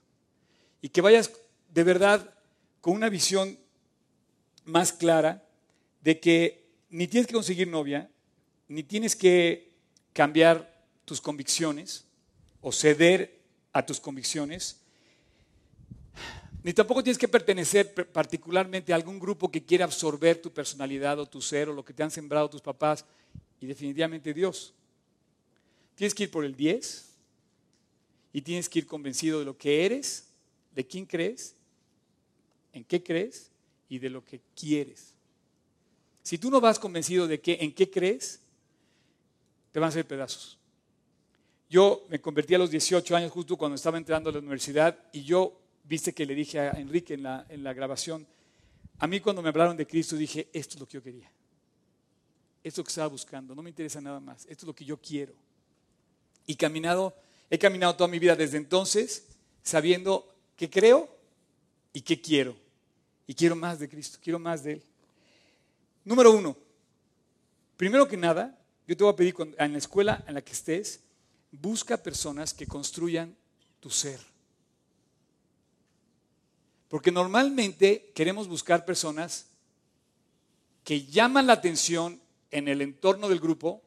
Y que vayas de verdad con una visión más clara de que ni tienes que conseguir novia, ni tienes que cambiar tus convicciones o ceder a tus convicciones, ni tampoco tienes que pertenecer particularmente a algún grupo que quiera absorber tu personalidad o tu ser o lo que te han sembrado tus papás y definitivamente Dios. Tienes que ir por el 10 y tienes que ir convencido de lo que eres, de quién crees, en qué crees y de lo que quieres. Si tú no vas convencido de que en qué crees, te van a hacer pedazos. Yo me convertí a los 18 años justo cuando estaba entrando a la universidad y yo viste que le dije a Enrique en la, en la grabación, a mí cuando me hablaron de Cristo dije, esto es lo que yo quería. Esto es lo que estaba buscando, no me interesa nada más, esto es lo que yo quiero. Y caminado, he caminado toda mi vida desde entonces sabiendo que creo y que quiero. Y quiero más de Cristo, quiero más de Él. Número uno, primero que nada, yo te voy a pedir en la escuela en la que estés, busca personas que construyan tu ser. Porque normalmente queremos buscar personas que llaman la atención en el entorno del grupo,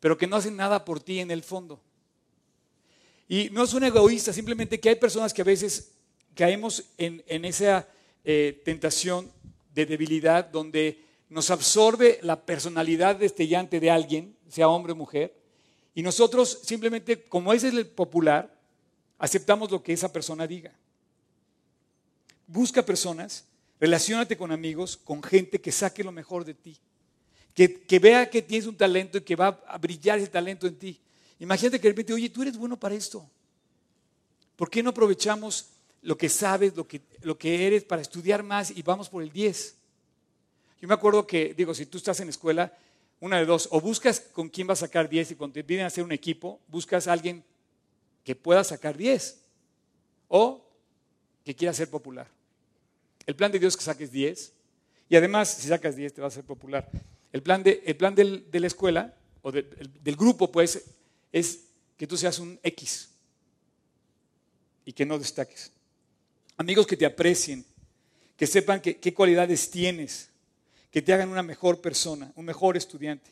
pero que no hacen nada por ti en el fondo. Y no es un egoísta, simplemente que hay personas que a veces caemos en, esa eh, tentación de debilidad donde nos absorbe la personalidad destellante de alguien, sea hombre o mujer, y nosotros simplemente, como ese es el popular, aceptamos lo que esa persona diga. Busca personas, relacionate con amigos, con gente que saque lo mejor de ti, que, que vea que tienes un talento y que va a brillar ese talento en ti. Imagínate que de repente, oye, tú eres bueno para esto. ¿Por qué no aprovechamos lo que sabes, lo que, lo que eres para estudiar más y vamos por el 10? Yo me acuerdo que, digo, si tú estás en escuela, Una de dos, o buscas con quién va a sacar 10 y cuando te piden hacer un equipo, buscas a alguien que pueda sacar 10 o que quiera ser popular. El plan de Dios es que saques 10 y además si sacas 10 te va a ser popular. El plan de, el plan de la escuela o de- el- del grupo pues es que tú seas un X y que no destaques. Amigos que te aprecien, que sepan qué cualidades tienes, que te hagan una mejor persona, un mejor estudiante.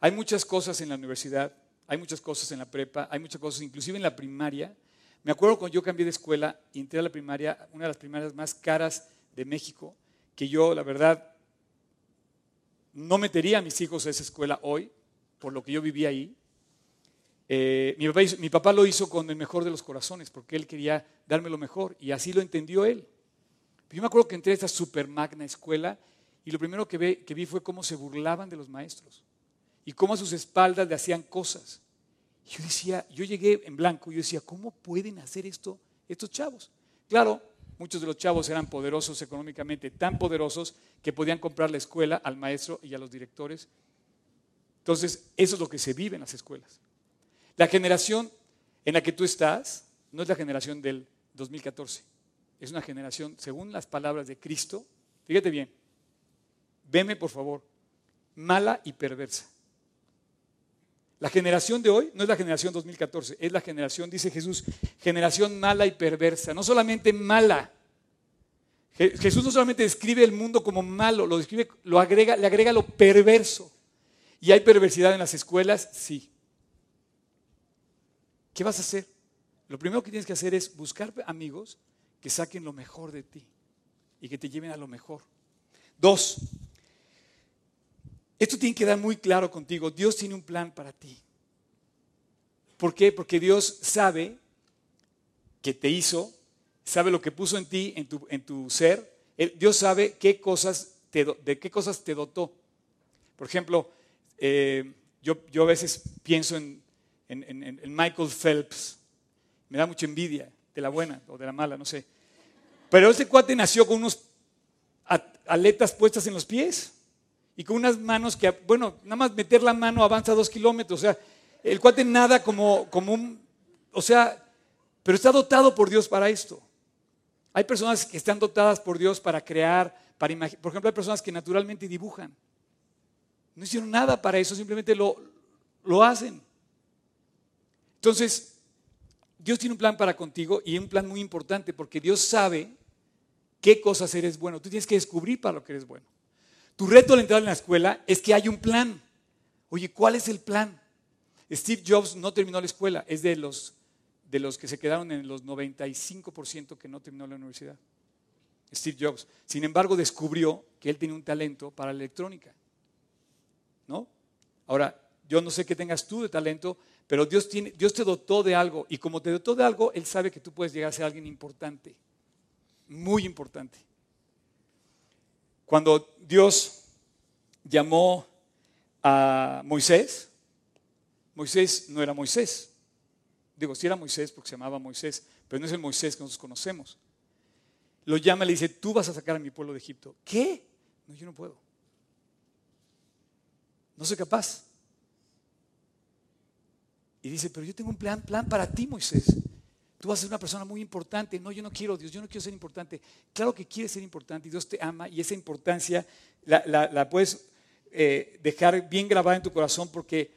Hay muchas cosas en la universidad, hay muchas cosas en la prepa, hay muchas cosas, inclusive en la primaria. Me acuerdo cuando yo cambié de escuela y entré a la primaria, una de las primarias más caras de México, que yo, la verdad, no metería a mis hijos a esa escuela hoy, por lo que yo vivía ahí. Eh, mi, papá lo hizo con el mejor de los corazones, porque él quería darme lo mejor, y así lo entendió él. Yo me acuerdo que entré a esta super magna escuela y lo primero que, vi fue cómo se burlaban de los maestros y cómo a sus espaldas le hacían cosas. Yo decía, yo llegué en blanco, yo decía, ¿cómo pueden hacer esto estos chavos? Claro, muchos de los chavos eran poderosos económicamente, tan poderosos que podían comprar la escuela al maestro y a los directores. Entonces, eso es lo que se vive en las escuelas. La generación en la que tú estás no es la generación del 2014. Es una generación, según las palabras de Cristo, fíjate bien, veme por favor, mala y perversa. La generación de hoy no es la generación 2014, es la generación, dice Jesús, generación mala y perversa. No solamente mala. Je- Jesús no solamente describe el mundo como malo, lo describe, lo agrega, le agrega lo perverso. ¿Y hay perversidad en las escuelas? Sí. ¿Qué vas a hacer? Lo primero que tienes que hacer es buscar amigos que saquen lo mejor de ti y que te lleven a lo mejor. Dos, esto tiene que quedar muy claro contigo. Dios tiene un plan para ti. ¿Por qué? Porque Dios sabe que te hizo, sabe lo que puso en ti, en tu, ser. Dios sabe qué cosas de qué cosas te dotó. Por ejemplo, eh, yo, yo a veces pienso en, en- en- en Michael Phelps. Me da mucha envidia, de la buena o de la mala, no sé. Pero este cuate nació con unos aletas puestas en los pies y con unas manos que, bueno, nada más meter la mano avanza dos kilómetros. O sea, el cuate nada como, como un, o sea, pero está dotado por Dios para esto. Hay personas que están dotadas por Dios para crear, para imaginar. Por ejemplo, hay personas que naturalmente dibujan. No hicieron nada para eso, simplemente lo, lo hacen. Entonces, Dios tiene un plan para contigo y un plan muy importante porque Dios sabe qué cosas eres bueno. Tú tienes que descubrir para lo que eres bueno. Tu reto al entrar en la escuela es que hay un plan. Oye, ¿cuál es el plan? Steve Jobs no terminó la escuela, es de los, de los que se quedaron en los 95% que no terminó la universidad. Steve Jobs. Sin embargo, descubrió que él tenía un talento para la electrónica. ¿No? Ahora, yo no sé qué tengas tú de talento, pero Dios, tiene, Dios te dotó de algo y como te dotó de algo, Él sabe que tú puedes llegar a ser alguien importante, muy importante. Cuando Dios llamó a Moisés, Moisés no era Moisés. Digo, sí era Moisés porque se llamaba Moisés, pero no es el Moisés que nosotros conocemos. Lo llama y le dice, tú vas a sacar a mi pueblo de Egipto. ¿Qué? No, yo no puedo. No soy capaz. Y dice, pero yo tengo un plan, plan para ti, Moisés. Tú vas a ser una persona muy importante. No, yo no quiero, Dios, yo no quiero ser importante. Claro que quieres ser importante y Dios te ama y esa importancia la, puedes eh, dejar bien grabada en tu corazón porque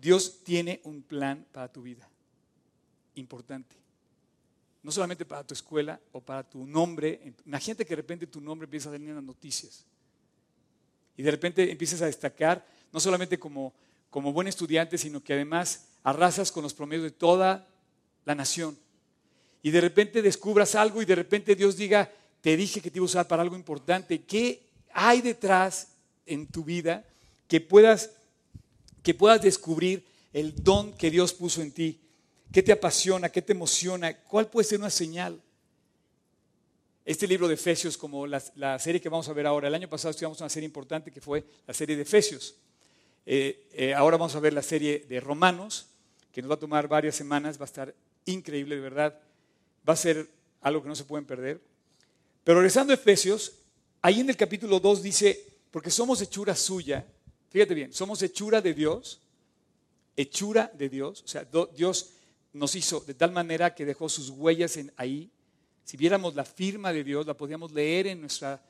Dios tiene un plan para tu vida. Importante. No solamente para tu escuela o para tu nombre. Imagínate que de repente tu nombre empieza a salir en las noticias. Y de repente empiezas a destacar, no solamente como, como buen estudiante, sino que además arrasas con los promedios de toda la nación. Y de repente descubras algo y de repente Dios diga, te dije que te iba a usar para algo importante. ¿Qué hay detrás en tu vida que puedas, que puedas descubrir el don que Dios puso en ti? ¿Qué te apasiona? ¿Qué te emociona? ¿Cuál puede ser una señal? Este libro de Efesios, como la, serie que vamos a ver ahora, el año pasado estudiamos una serie importante que fue la serie de Efesios. Eh, eh, ahora vamos a ver la serie de Romanos, que nos va a tomar varias semanas, va a estar increíble, de verdad. Va a ser algo que no se pueden perder. Pero regresando a Efesios, ahí en el capítulo 2 dice, porque somos hechura suya, Fíjate bien, somos hechura de Dios, hechura de Dios, o sea, Dios nos hizo de tal manera que dejó sus huellas en, ahí. Si viéramos la firma de Dios, la podíamos leer en nuestra,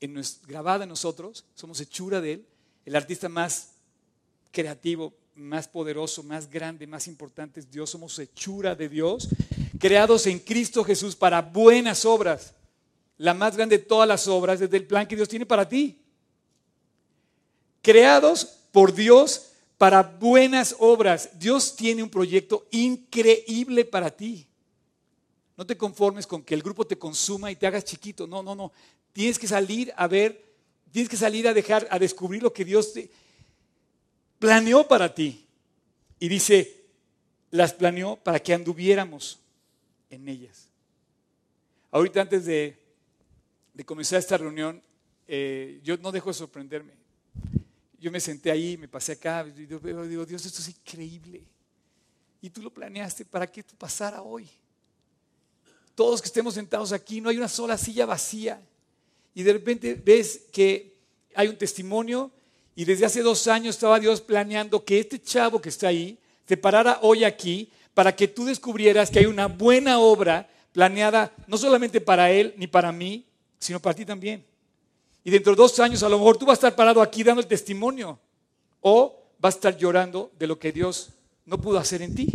en nuestra, grabada en nosotros, somos hechura de Él, el artista más creativo, más poderoso, más grande, más importante es Dios, somos hechura de Dios, creados en Cristo Jesús para buenas obras, la más grande de todas las obras, desde el plan que Dios tiene para ti. Creados por Dios para buenas obras. Dios tiene un proyecto increíble para ti. No te conformes con que el grupo te consuma y te hagas chiquito. No, no, no. Tienes que salir a ver, tienes que salir a dejar, a descubrir lo que Dios te planeó para ti. Y dice, las planeó para que anduviéramos en ellas. Ahorita antes de, comenzar esta reunión, eh, yo no dejo de sorprenderme yo me senté ahí, me pasé acá, y digo, Dios, esto es increíble. Y tú lo planeaste para que esto pasara hoy. Todos que estemos sentados aquí, no hay una sola silla vacía. Y de repente ves que hay un testimonio y desde hace dos años estaba Dios planeando que este chavo que está ahí se parara hoy aquí para que tú descubrieras que hay una buena obra planeada no solamente para él ni para mí, sino para ti también. Y dentro de dos años a lo mejor tú vas a estar parado aquí dando el testimonio o vas a estar llorando de lo que Dios no pudo hacer en ti.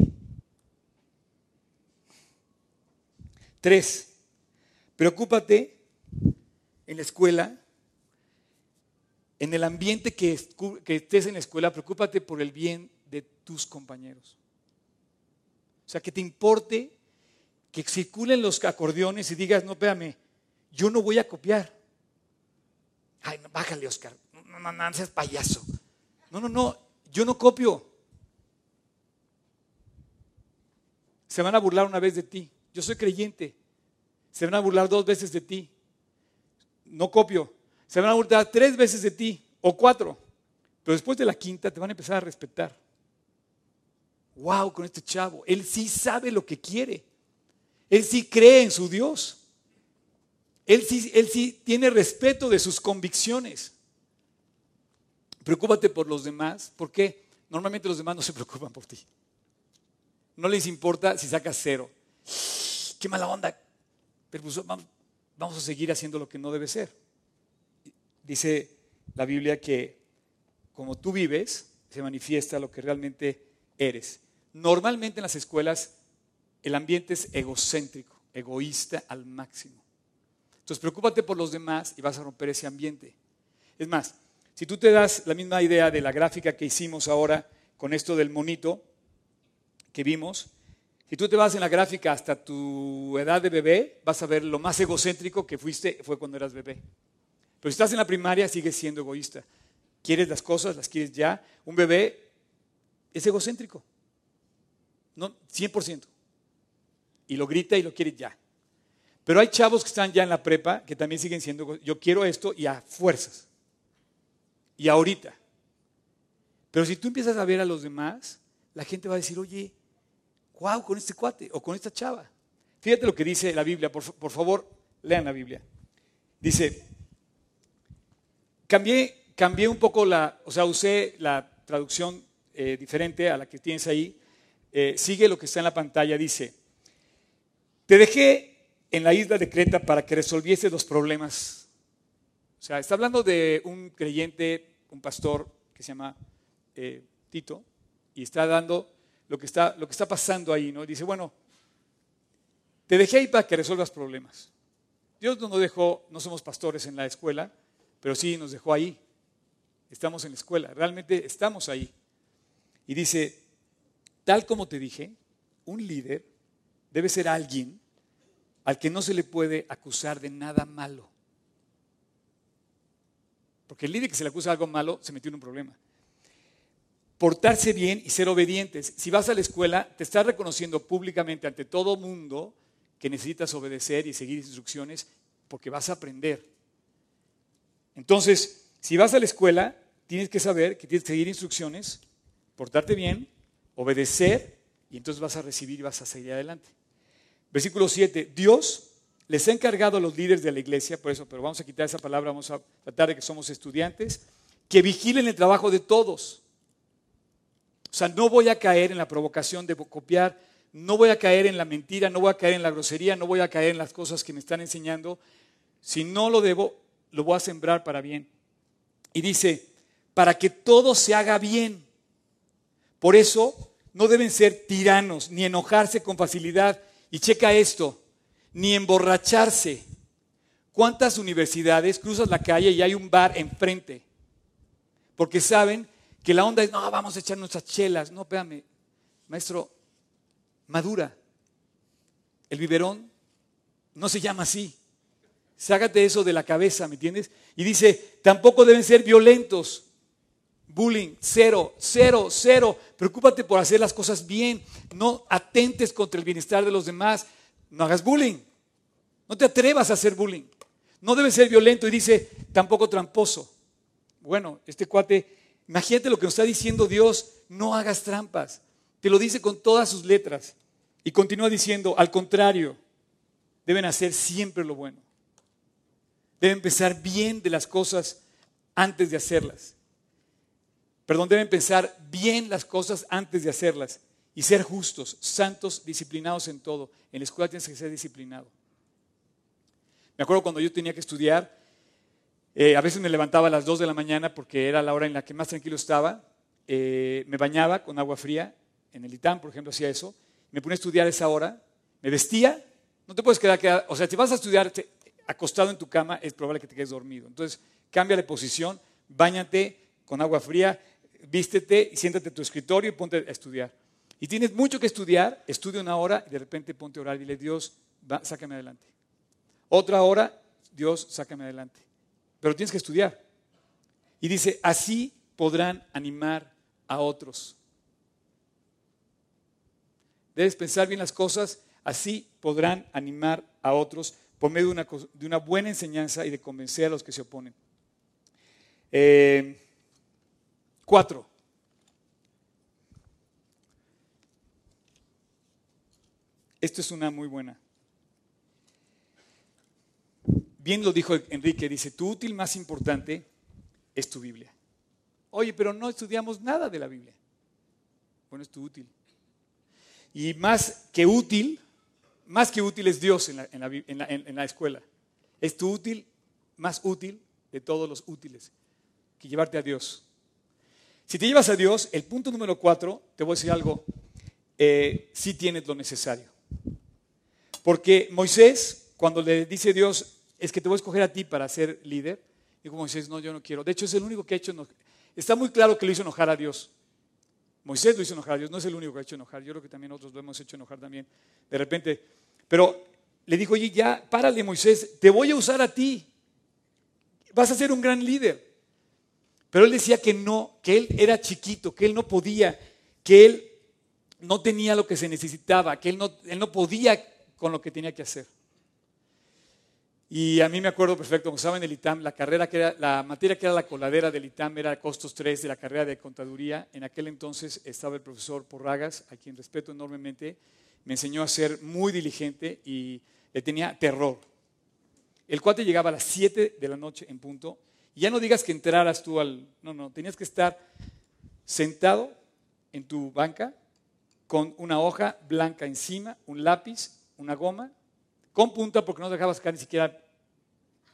Tres, preocúpate en la escuela, en el ambiente que, estés en la escuela, preocúpate por el bien de tus compañeros. O sea, que te importe que circulen los acordeones y digas, no, espérame, yo no voy a copiar. Ay, bájale, Oscar. No, no, no, seas payaso. No, no, no, yo no copio. Se van a burlar una vez de ti. Yo soy creyente. Se van a burlar dos veces de ti. No copio. Se van a burlar tres veces de ti o cuatro. Pero después de la quinta te van a empezar a respetar. Wow, con este chavo. Él sí sabe lo que quiere. Él sí cree en su Dios. Él sí, tiene respeto de sus convicciones. Preocúpate por los demás, porque normalmente los demás no se preocupan por ti. No les importa si sacas cero. Qué mala onda. Pero pues, vamos a seguir haciendo lo que no debe ser. Dice la Biblia que como tú vives, se manifiesta lo que realmente eres. Normalmente en las escuelas el ambiente es egocéntrico, egoísta al máximo. Entonces, preocúpate por los demás y vas a romper ese ambiente. Es más, si tú te das la misma idea de la gráfica que hicimos ahora con esto del monito que vimos, si tú te vas en la gráfica hasta tu edad de bebé, vas a ver lo más egocéntrico que fuiste fue cuando eras bebé. Pero si estás en la primaria, sigues siendo egoísta. Quieres las cosas, las quieres ya. Un bebé es egocéntrico. No, 100%. Y lo grita y lo quiere ya. Pero hay chavos que están ya en la prepa que también siguen siendo, yo quiero esto y a fuerzas. Y ahorita. Pero si tú empiezas a ver a los demás, la gente va a decir, oye, wow, con este cuate o con esta chava. Fíjate lo que dice la Biblia, por, favor, lean la Biblia. Dice, cambié, cambié un poco la, o sea, usé la traducción eh, diferente a la que tienes ahí. Eh, sigue lo que está en la pantalla, dice, te dejé en la isla de Creta para que resolviese los problemas. O sea, está hablando de un creyente, un pastor que se llama eh, Tito, y está dando lo que está, lo que está pasando ahí, ¿no? Dice, bueno, te dejé ahí para que resuelvas problemas. Dios no nos dejó, no somos pastores en la escuela, pero sí nos dejó ahí. Estamos en la escuela, realmente estamos ahí. Y dice, tal como te dije, un líder debe ser alguien al que no se le puede acusar de nada malo. Porque el líder que se le acusa de algo malo se metió en un problema. Portarse bien y ser obedientes. Si vas a la escuela, te estás reconociendo públicamente ante todo mundo que necesitas obedecer y seguir instrucciones porque vas a aprender. Entonces, si vas a la escuela, tienes que saber que tienes que seguir instrucciones, portarte bien, obedecer y entonces vas a recibir y vas a seguir adelante. Versículo 7, Dios les ha encargado a los líderes de la iglesia, por eso, pero vamos a quitar esa palabra, vamos a tratar de que somos estudiantes, que vigilen el trabajo de todos. O sea, no voy a caer en la provocación de copiar, no voy a caer en la mentira, no voy a caer en la grosería, no voy a caer en las cosas que me están enseñando. Si no lo debo, lo voy a sembrar para bien. Y dice, para que todo se haga bien. Por eso no deben ser tiranos, ni enojarse con facilidad. Y checa esto, ni emborracharse. ¿Cuántas universidades cruzas la calle y hay un bar enfrente? Porque saben que la onda es, no, vamos a echar nuestras chelas. No, espérame, maestro, madura. El biberón no se llama así. Sácate eso de la cabeza, ¿me entiendes? Y dice, tampoco deben ser violentos. Bullying, cero, cero, cero. Preocúpate por hacer las cosas bien. No atentes contra el bienestar de los demás. No hagas bullying. No te atrevas a hacer bullying. No debe ser violento y dice, tampoco tramposo. Bueno, este cuate, imagínate lo que nos está diciendo Dios, no hagas trampas. Te lo dice con todas sus letras. Y continúa diciendo, al contrario, deben hacer siempre lo bueno. Deben pensar bien de las cosas antes de hacerlas. Perdón, deben pensar bien las cosas antes de hacerlas y ser justos, santos, disciplinados en todo. En la escuela tienes que ser disciplinado. Me acuerdo cuando yo tenía que estudiar, eh, a veces me levantaba a las 2 de la mañana porque era la hora en la que más tranquilo estaba. Eh, me bañaba con agua fría, en el ITAM, por ejemplo, hacía eso. Me ponía a estudiar a esa hora, me vestía. No te puedes quedar, o sea, si vas a estudiar acostado en tu cama, es probable que te quedes dormido. Entonces, cambia de posición, bañate con agua fría, vístete y siéntate a tu escritorio y ponte a estudiar. Y tienes mucho que estudiar, estudia una hora y de repente ponte a orar y dile, Dios, sácame adelante. Otra hora, Dios, sácame adelante. Pero tienes que estudiar. Y dice, así podrán animar a otros. Debes pensar bien las cosas, así podrán animar a otros por medio de una, buena enseñanza y de convencer a los que se oponen. Eh, cuatro. Esto es una muy buena. Bien lo dijo Enrique, dice, tu útil más importante es tu Biblia. Oye, pero no estudiamos nada de la Biblia. Bueno, es tu útil. Y más que útil, más que útil es Dios en la, escuela. Es tu útil, más útil de todos los útiles, que llevarte a Dios. Si te llevas a Dios, el punto número cuatro, te voy a decir algo, eh, sí tienes lo necesario. Porque Moisés, cuando le dice Dios, es que te voy a escoger a ti para ser líder. Como Moisés, no, yo no quiero. De hecho, es el único que ha hecho enojar. Está muy claro que lo hizo enojar a Dios. Moisés lo hizo enojar Dios, no es el único que ha hecho enojar. Yo creo que también otros lo hemos hecho enojar también. De repente. Pero le dijo, oye, ya, párale, Moisés, te voy a usar a ti. Vas a ser un gran líder. Pero él decía que no, que él era chiquito, que él no podía, que él no tenía lo que se necesitaba, que él no, él no podía con lo que tenía que hacer. Y a mí me acuerdo perfecto, como saben, el ITAM, la carrera que era, la materia que era la coladera del ITAM era costos 3 de la carrera de contaduría. En aquel entonces estaba el profesor Porragas, a quien respeto enormemente. Me enseñó a ser muy diligente y le tenía terror. El cuate llegaba a las 7 de la noche en punto. Ya no digas que entraras tú al... No, no, tenías que estar sentado en tu banca con una hoja blanca encima, un lápiz, una goma con punta porque no dejabas caer ni siquiera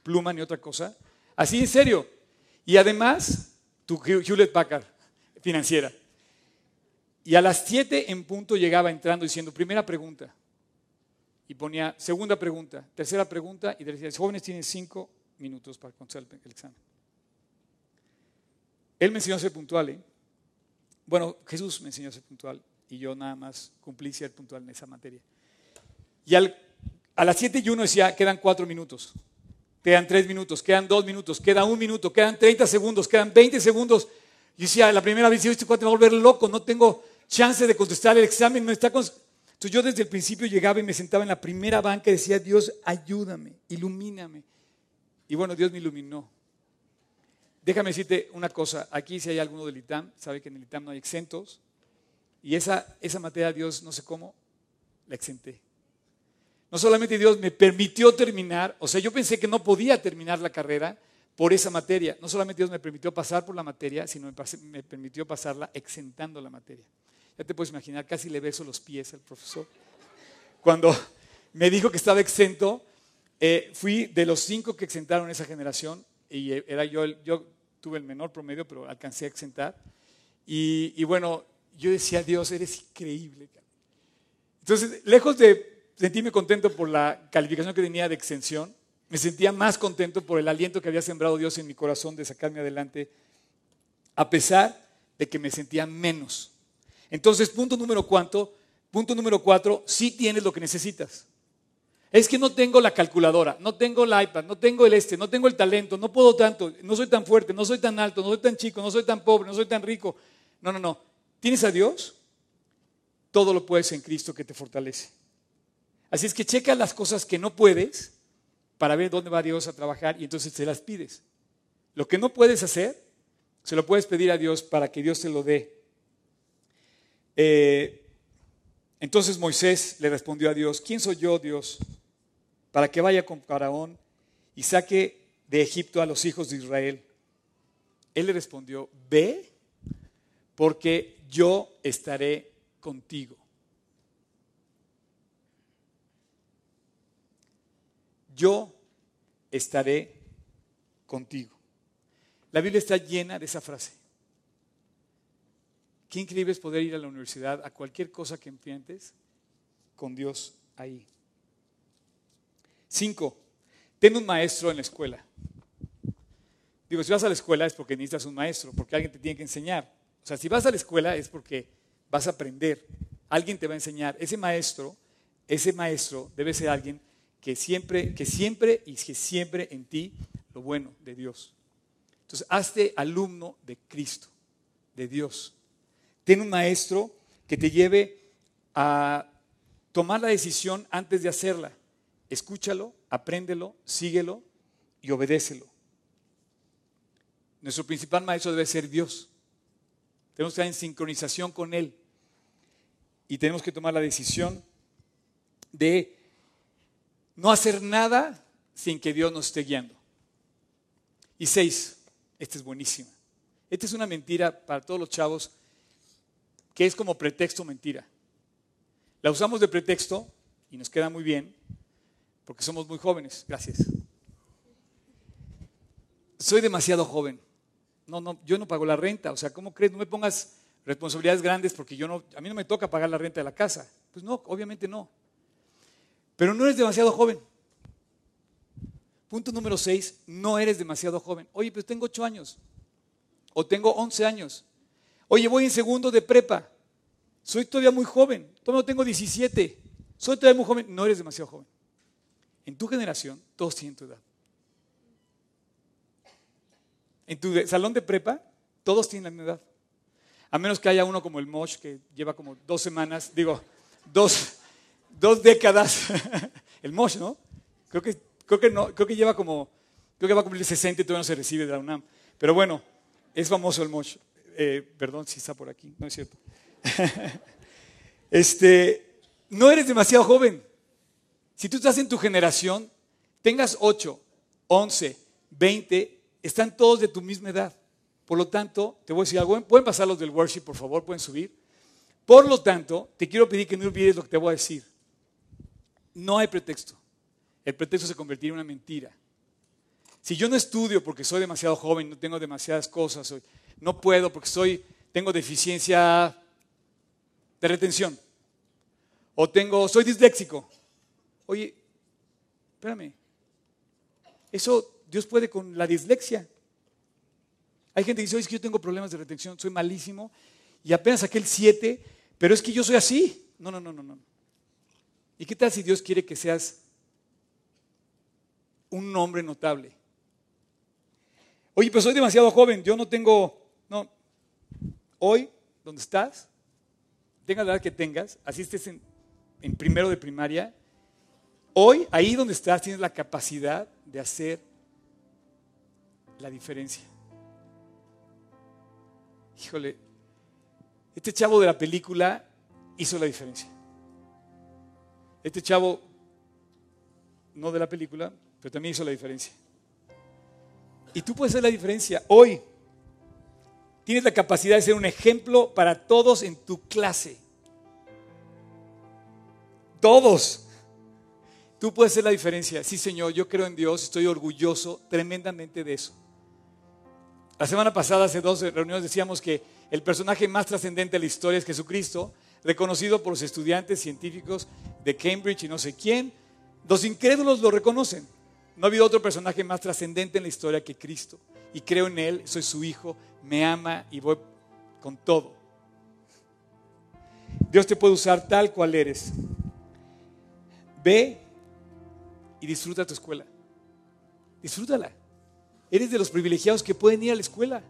pluma ni otra cosa. Así en serio. Y además, tu Hewlett Packard financiera. Y a las 7 en punto llegaba entrando diciendo, primera pregunta. Y ponía segunda pregunta, tercera pregunta y decía, jóvenes tienen cinco minutos para contestar el examen. Él me enseñó a ser puntual. ¿eh? Bueno, Jesús me enseñó a ser puntual y yo nada más cumplí ser puntual en esa materia. Y a las 7 y 1 decía, quedan 4 minutos, quedan 3 minutos, quedan 2 minutos, queda 1 minuto, quedan 30 segundos, quedan 20 segundos. Y decía, la primera vez, este cuate me va a volver loco, no tengo chance de contestar el examen, no está Entonces yo desde el principio llegaba y me sentaba en la primera banca y decía, Dios, ayúdame, ilumíname. Y bueno, Dios me iluminó. Déjame decirte una cosa, aquí si hay alguno del ITAM, sabe que en el ITAM no hay exentos, y esa, esa materia Dios, no sé cómo, la exenté. No solamente Dios me permitió terminar, o sea, yo pensé que no podía terminar la carrera, por esa materia. No solamente Dios me permitió pasar por la materia, sino me, me permitió pasarla exentando la materia. Ya te puedes imaginar, casi le beso los pies al profesor. Cuando me dijo que estaba exento, eh, fui de los cinco que exentaron esa generación, y eh, era yo, el- yo tuve el menor promedio, pero alcancé a exentar. Y, y bueno, yo decía, Dios, eres increíble. cara". Entonces, lejos de sentirme contento por la calificación que tenía de exención, me sentía más contento por el aliento que había sembrado Dios en mi corazón de sacarme adelante, a pesar de que me sentía menos. Entonces, punto número cuatro, punto número cuatro, sí tienes lo que necesitas. Es que no tengo la calculadora, no tengo el iPad, no tengo el este, no tengo el talento, no puedo tanto, no soy tan fuerte, no soy tan alto, no soy tan chico, no soy tan pobre, no soy tan rico. No, no, no. ¿Tienes a Dios? Todo lo puedes en Cristo que te fortalece. Así es que checa las cosas que no puedes para ver dónde va Dios a trabajar y entonces te las pides. Lo que no puedes hacer, se lo puedes pedir a Dios para que Dios te lo dé. Eh, entonces Moisés le respondió a Dios, ¿quién soy yo, Dios, para que vaya con Faraón y saque de Egipto a los hijos de Israel? Él le respondió, ve, porque yo estaré contigo. Yo estaré contigo. La Biblia está llena de esa frase. Qué increíble es poder ir a la universidad, a cualquier cosa que enfrentes, con Dios ahí. Cinco, ten un maestro en la escuela. Digo, si vas a la escuela es porque necesitas un maestro, porque alguien te tiene que enseñar. O sea, si vas a la escuela es porque vas a aprender. Alguien te va a enseñar. Ese maestro, ese maestro debe ser alguien que siempre, que siempre y que siempre en ti lo bueno de Dios. Entonces, hazte alumno de Cristo, de Dios. Ten un maestro que te lleve a tomar la decisión antes de hacerla. Escúchalo, apréndelo, síguelo y obedécelo. Nuestro principal maestro debe ser Dios. Tenemos que estar en sincronización con Él. Y tenemos que tomar la decisión de no hacer nada sin que Dios nos esté guiando. Y seis, esta es buenísima. Esta es una mentira para todos los chavos que es como pretexto mentira. La usamos de pretexto y nos queda muy bien porque somos muy jóvenes. Gracias. Soy demasiado joven. No, no, yo no pago la renta. O sea, ¿cómo crees? No me pongas responsabilidades grandes porque yo no, a mí no me toca pagar la renta de la casa. Pues no, obviamente no. Pero no eres demasiado joven. Punto número seis, no eres demasiado joven. Oye, pues tengo ocho años. O tengo once años. Oye, voy en segundo de prepa. Soy todavía muy joven. Todavía tengo 17. Soy todavía muy joven. No eres demasiado joven. En tu generación, todos tienen tu edad. En tu salón de prepa, todos tienen la misma edad. A menos que haya uno como el Mosh, que lleva como dos semanas, digo, dos, dos décadas. el Mosh, ¿no? Creo que, creo que no, creo que lleva como, creo que va a cumplir 60 y todavía no se recibe de la UNAM. Pero bueno, es famoso el Mosh. Eh, perdón si está por aquí, no es cierto. este, no eres demasiado joven. Si tú estás en tu generación, tengas 8, 11, 20, están todos de tu misma edad. Por lo tanto, te voy a decir algo. ¿Pueden pasar los del worship, por favor? ¿Pueden subir? Por lo tanto, te quiero pedir que no olvides lo que te voy a decir. No hay pretexto. El pretexto se convertirá en una mentira. Si yo no estudio porque soy demasiado joven, no tengo demasiadas cosas, no puedo porque soy, tengo deficiencia de retención, o tengo, soy disléxico. Oye, espérame, eso Dios puede con la dislexia. Hay gente que dice, oye, es que yo tengo problemas de retención, soy malísimo, y apenas saqué el 7, pero es que yo soy así. No, no, no, no, no. ¿Y qué tal si Dios quiere que seas un hombre notable? Oye, pero soy demasiado joven, yo no tengo, no. Hoy, donde estás, tengas la edad que tengas, así estés en, en primero de primaria, hoy, ahí donde estás, tienes la capacidad de hacer la diferencia. Híjole, este chavo de la película hizo la diferencia. Este chavo, no de la película, pero también hizo la diferencia. Y tú puedes hacer la diferencia hoy. Tienes la capacidad de ser un ejemplo para todos en tu clase. Todos. Tú puedes hacer la diferencia. Sí, Señor, yo creo en Dios, estoy orgulloso tremendamente de eso. La semana pasada, hace dos reuniones, decíamos que el personaje más trascendente de la historia es Jesucristo, reconocido por los estudiantes científicos de Cambridge y no sé quién. Los incrédulos lo reconocen. No ha habido otro personaje más trascendente en la historia que Cristo. Y creo en Él, soy su hijo, me ama y voy con todo. Dios te puede usar tal cual eres. Ve y disfruta tu escuela. Disfrútala. Eres de los privilegiados que pueden ir a la escuela.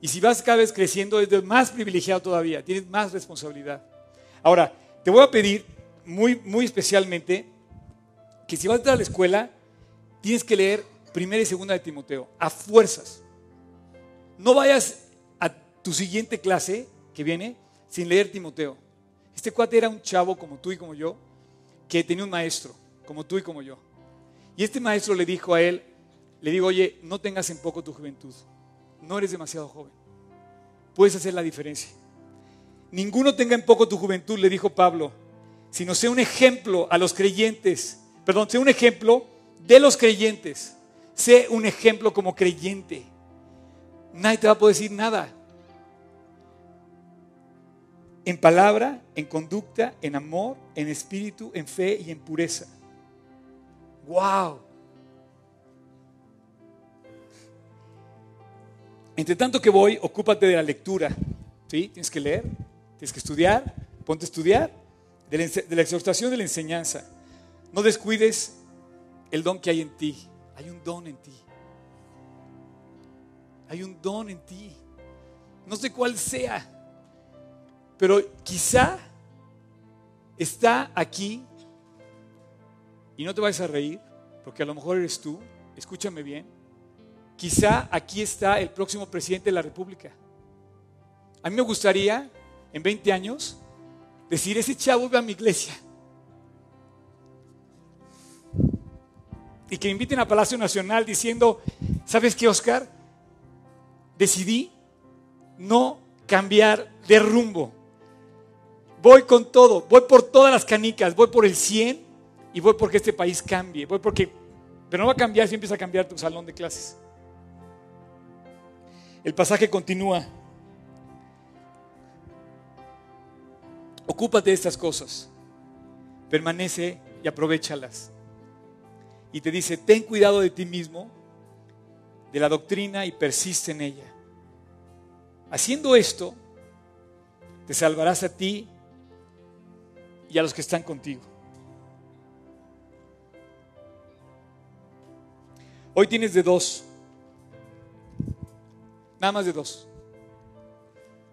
Y si vas cada vez creciendo, eres más privilegiado todavía, tienes más responsabilidad. Ahora, te voy a pedir muy, muy especialmente que si vas a a la escuela, tienes que leer primera y segunda de Timoteo, a fuerzas. No vayas a tu siguiente clase que viene sin leer Timoteo. Este cuate era un chavo como tú y como yo, que tenía un maestro, como tú y como yo. Y este maestro le dijo a él, le digo, oye, no tengas en poco tu juventud. No eres demasiado joven. Puedes hacer la diferencia. Ninguno tenga en poco tu juventud, le dijo Pablo, sino sea un ejemplo a los creyentes. Perdón, sea un ejemplo de los creyentes. Sé un ejemplo como creyente. Nadie te va a poder decir nada. En palabra, en conducta, en amor, en espíritu, en fe y en pureza. ¡Wow! Entre tanto que voy, ocúpate de la lectura. ¿Sí? Tienes que leer, tienes que estudiar, ponte a estudiar, de la, de la exhortación de la enseñanza. No descuides el don que hay en ti. Hay un don en ti. Hay un don en ti. No sé cuál sea, pero quizá está aquí y no te vayas a reír, porque a lo mejor eres tú. Escúchame bien. Quizá aquí está el próximo presidente de la República. A mí me gustaría, en 20 años, decir, ese chavo ve a mi iglesia. Y que inviten a Palacio Nacional diciendo, ¿sabes qué, Oscar? Decidí no cambiar de rumbo. Voy con todo, voy por todas las canicas, voy por el 100 y voy porque este país cambie. Voy porque, pero no va a cambiar si empieza a cambiar tu salón de clases. El pasaje continúa. Ocúpate de estas cosas. Permanece y aprovechalas. Y te dice, ten cuidado de ti mismo, de la doctrina y persiste en ella. Haciendo esto, te salvarás a ti y a los que están contigo. Hoy tienes de dos. Nada más de dos.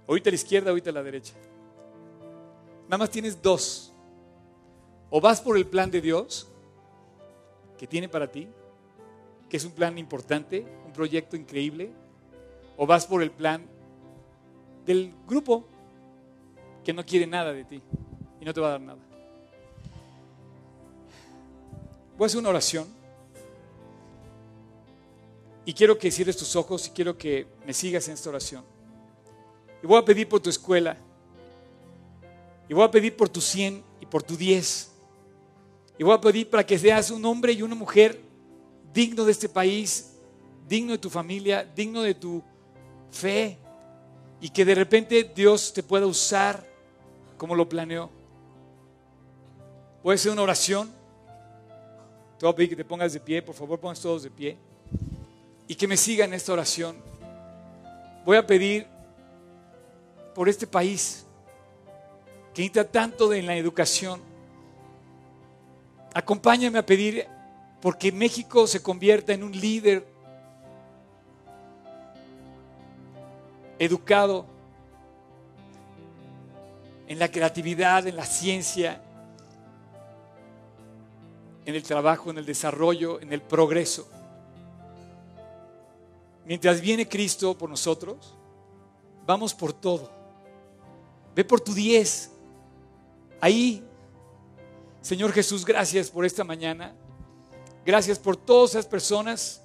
Ahorita a la izquierda, ahorita a la derecha. Nada más tienes dos. O vas por el plan de Dios que tiene para ti, que es un plan importante, un proyecto increíble, o vas por el plan del grupo que no quiere nada de ti y no te va a dar nada. Voy a hacer una oración y quiero que cierres tus ojos y quiero que me sigas en esta oración. Y voy a pedir por tu escuela. Y voy a pedir por tu 100 y por tu 10. Y voy a pedir para que seas un hombre y una mujer digno de este país, digno de tu familia, digno de tu fe. Y que de repente Dios te pueda usar como lo planeó. Voy a hacer una oración. Te voy a pedir que te pongas de pie, por favor, pongas todos de pie. Y que me sigan en esta oración. Voy a pedir por este país que necesita tanto de la educación. Acompáñame a pedir porque México se convierta en un líder educado en la creatividad, en la ciencia, en el trabajo, en el desarrollo, en el progreso. Mientras viene Cristo por nosotros, vamos por todo. Ve por tu 10. Ahí, Señor Jesús, gracias por esta mañana. Gracias por todas esas personas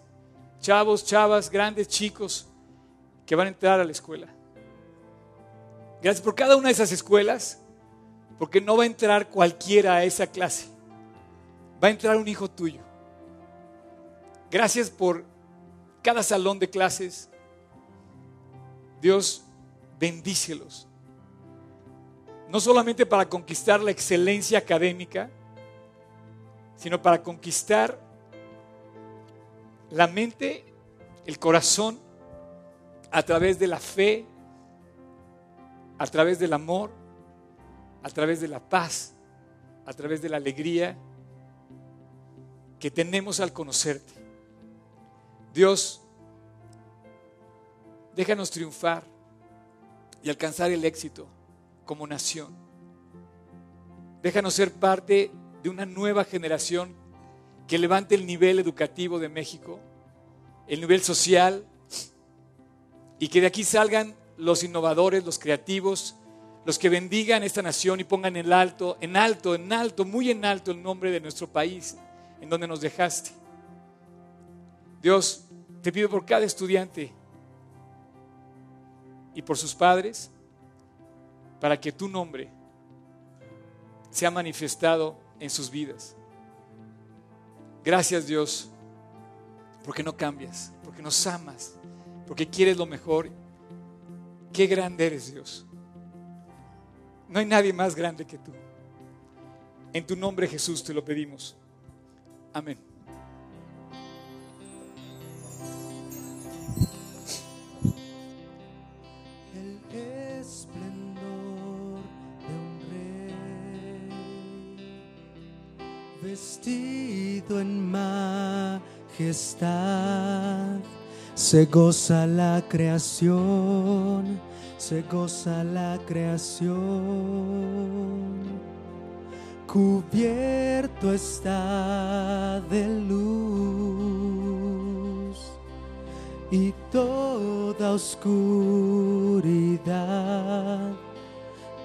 chavos, chavas, grandes, chicos, que van a entrar a la escuela. Gracias por cada una de esas escuelas, porque no va a entrar cualquiera a esa clase. Va a entrar un hijo tuyo. Gracias por cada salón de clases. Dios, bendícelos. No solamente para conquistar la excelencia académica, sino para conquistar la mente, el corazón, a través de la fe, a través del amor, a través de la paz, a través de la alegría que tenemos al conocerte. Dios, déjanos triunfar y alcanzar el éxito como nación. Déjanos ser parte de una nueva generación que levante el nivel educativo de México, el nivel social, y que de aquí salgan los innovadores, los creativos, los que bendigan esta nación y pongan en alto, en alto, en alto, muy en alto el nombre de nuestro país, en donde nos dejaste. Dios, te pido por cada estudiante y por sus padres, para que tu nombre sea manifestado en sus vidas. Gracias Dios, porque no cambias, porque nos amas, porque quieres lo mejor. Qué grande eres Dios. No hay nadie más grande que tú. En tu nombre Jesús te lo pedimos. Amén. Vestido en majestad, se goza la creación, se goza la creación. Cubierto está de luz y toda oscuridad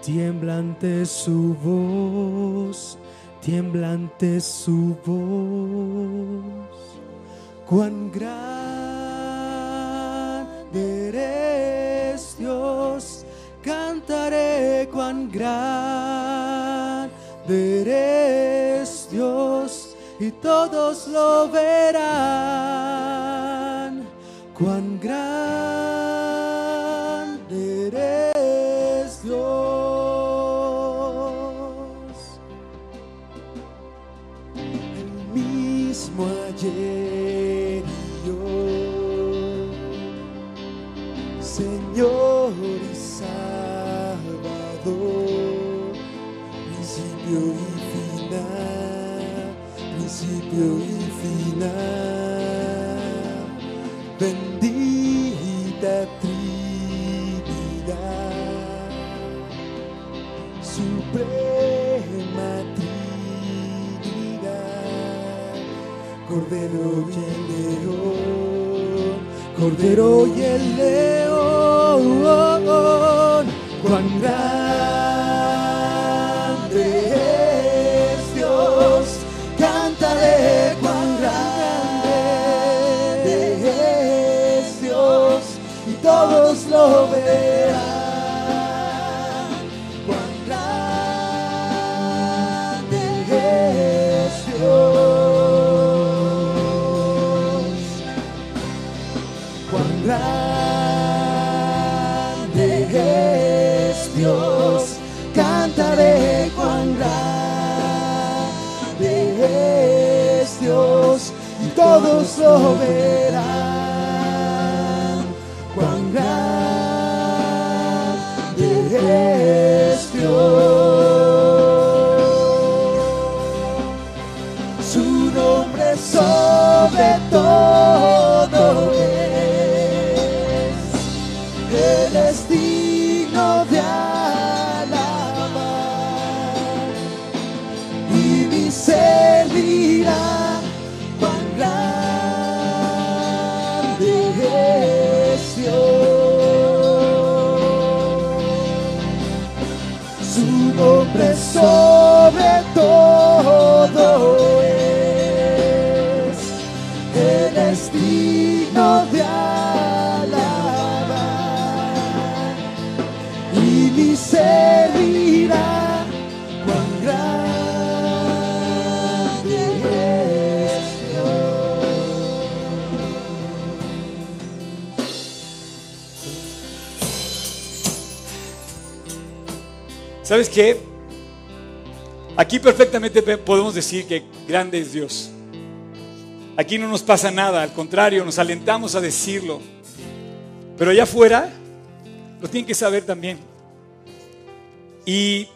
tiembla ante su voz, tiembla ante su voz. Cuán grande eres Dios, cantaré cuán grande eres Dios y todos lo verán. Cuán grande ¿Sabes qué? Aquí perfectamente podemos decir que grande es Dios. Aquí no nos pasa nada, al contrario, nos alentamos a decirlo. Pero allá afuera lo tienen que saber también. Y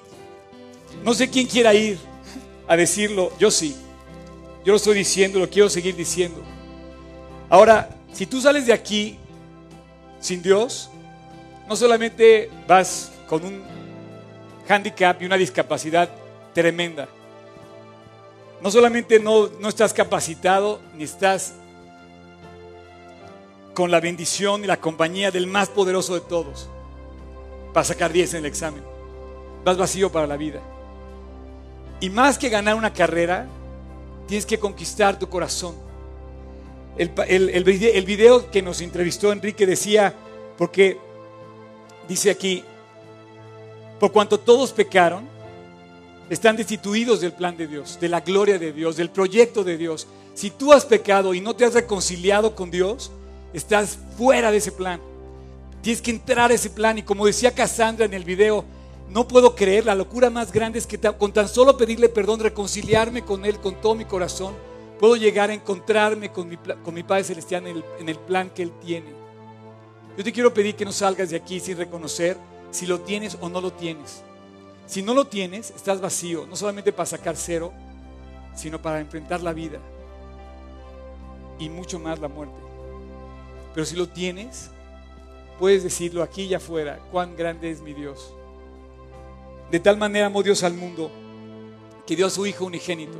no sé quién quiera ir a decirlo, yo sí. Yo lo estoy diciendo, lo quiero seguir diciendo. Ahora, si tú sales de aquí sin Dios, no solamente vas con un handicap y una discapacidad tremenda. No solamente no, no estás capacitado, ni estás con la bendición y la compañía del más poderoso de todos para sacar 10 en el examen. Vas vacío para la vida. Y más que ganar una carrera, tienes que conquistar tu corazón. El, el, video que nos entrevistó Enrique decía, porque dice aquí, por cuanto todos pecaron, están destituidos del plan de Dios, de la gloria de Dios, del proyecto de Dios. Si tú has pecado y no te has reconciliado con Dios, estás fuera de ese plan. Tienes que entrar a ese plan y como decía Cassandra en el video, no puedo creer, la locura más grande es que con tan solo pedirle perdón, reconciliarme con Él con todo mi corazón, puedo llegar a encontrarme con mi, Padre Celestial en el, en el plan que Él tiene. Yo te quiero pedir que no salgas de aquí sin reconocer si lo tienes o no lo tienes. Si no lo tienes, estás vacío, no solamente para sacar cero, sino para enfrentar la vida y mucho más la muerte. Pero si lo tienes, puedes decirlo aquí y afuera, cuán grande es mi Dios. De tal manera amó Dios al mundo que dio a su Hijo unigénito,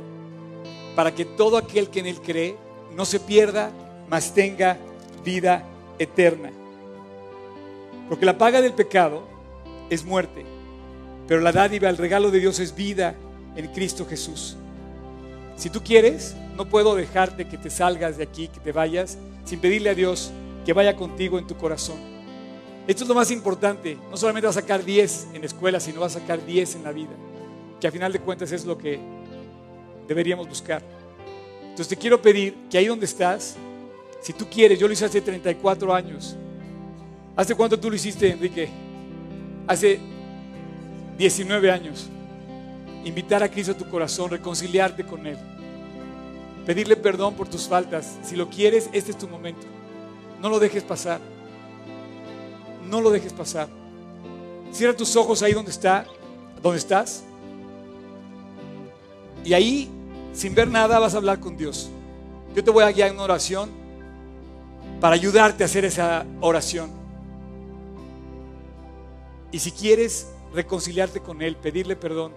para que todo aquel que en Él cree no se pierda, mas tenga vida eterna. Porque la paga del pecado es muerte, pero la dádiva, el regalo de Dios es vida en Cristo Jesús. Si tú quieres, no puedo dejarte que te salgas de aquí, que te vayas, sin pedirle a Dios que vaya contigo en tu corazón. Esto es lo más importante. No solamente vas a sacar 10 en la escuela, sino vas a sacar 10 en la vida. Que a final de cuentas es lo que deberíamos buscar. Entonces te quiero pedir que ahí donde estás, si tú quieres, yo lo hice hace 34 años. ¿Hace cuánto tú lo hiciste, Enrique? Hace 19 años. Invitar a Cristo a tu corazón, reconciliarte con Él. Pedirle perdón por tus faltas. Si lo quieres, este es tu momento. No lo dejes pasar. No lo dejes pasar. Cierra tus ojos ahí donde está, donde estás. Y ahí, sin ver nada, vas a hablar con Dios. Yo te voy a guiar en una oración para ayudarte a hacer esa oración. Y si quieres reconciliarte con Él, pedirle perdón,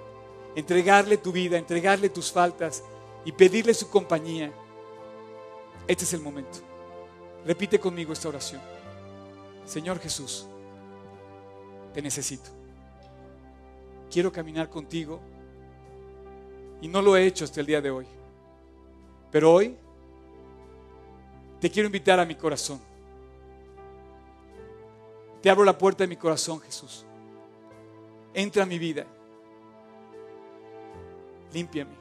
entregarle tu vida, entregarle tus faltas y pedirle su compañía, este es el momento. Repite conmigo esta oración. Señor Jesús, te necesito. Quiero caminar contigo y no lo he hecho hasta el día de hoy. Pero hoy te quiero invitar a mi corazón. Te abro la puerta de mi corazón, Jesús. Entra a mi vida. Límpiame.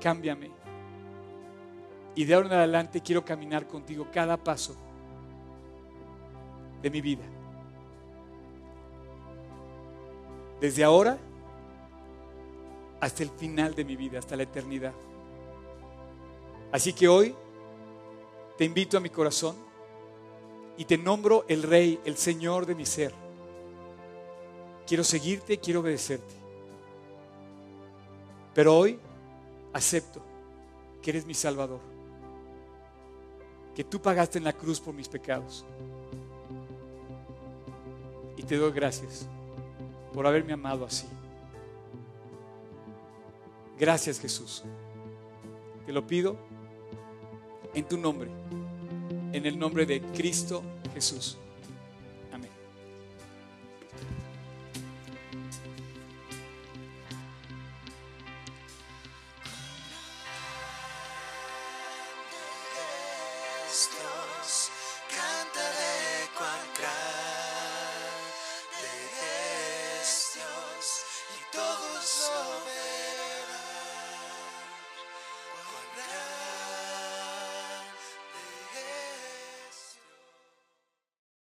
Cámbiame. Y de ahora en adelante quiero caminar contigo cada paso de mi vida. Desde ahora hasta el final de mi vida, hasta la eternidad. Así que hoy te invito a mi corazón y te nombro el Rey, el Señor de mi ser. Quiero seguirte, quiero obedecerte. Pero hoy acepto que eres mi Salvador, que tú pagaste en la cruz por mis pecados y te doy gracias por haberme amado así. Gracias Jesús. Te lo pido en tu nombre, en el nombre de Cristo Jesús.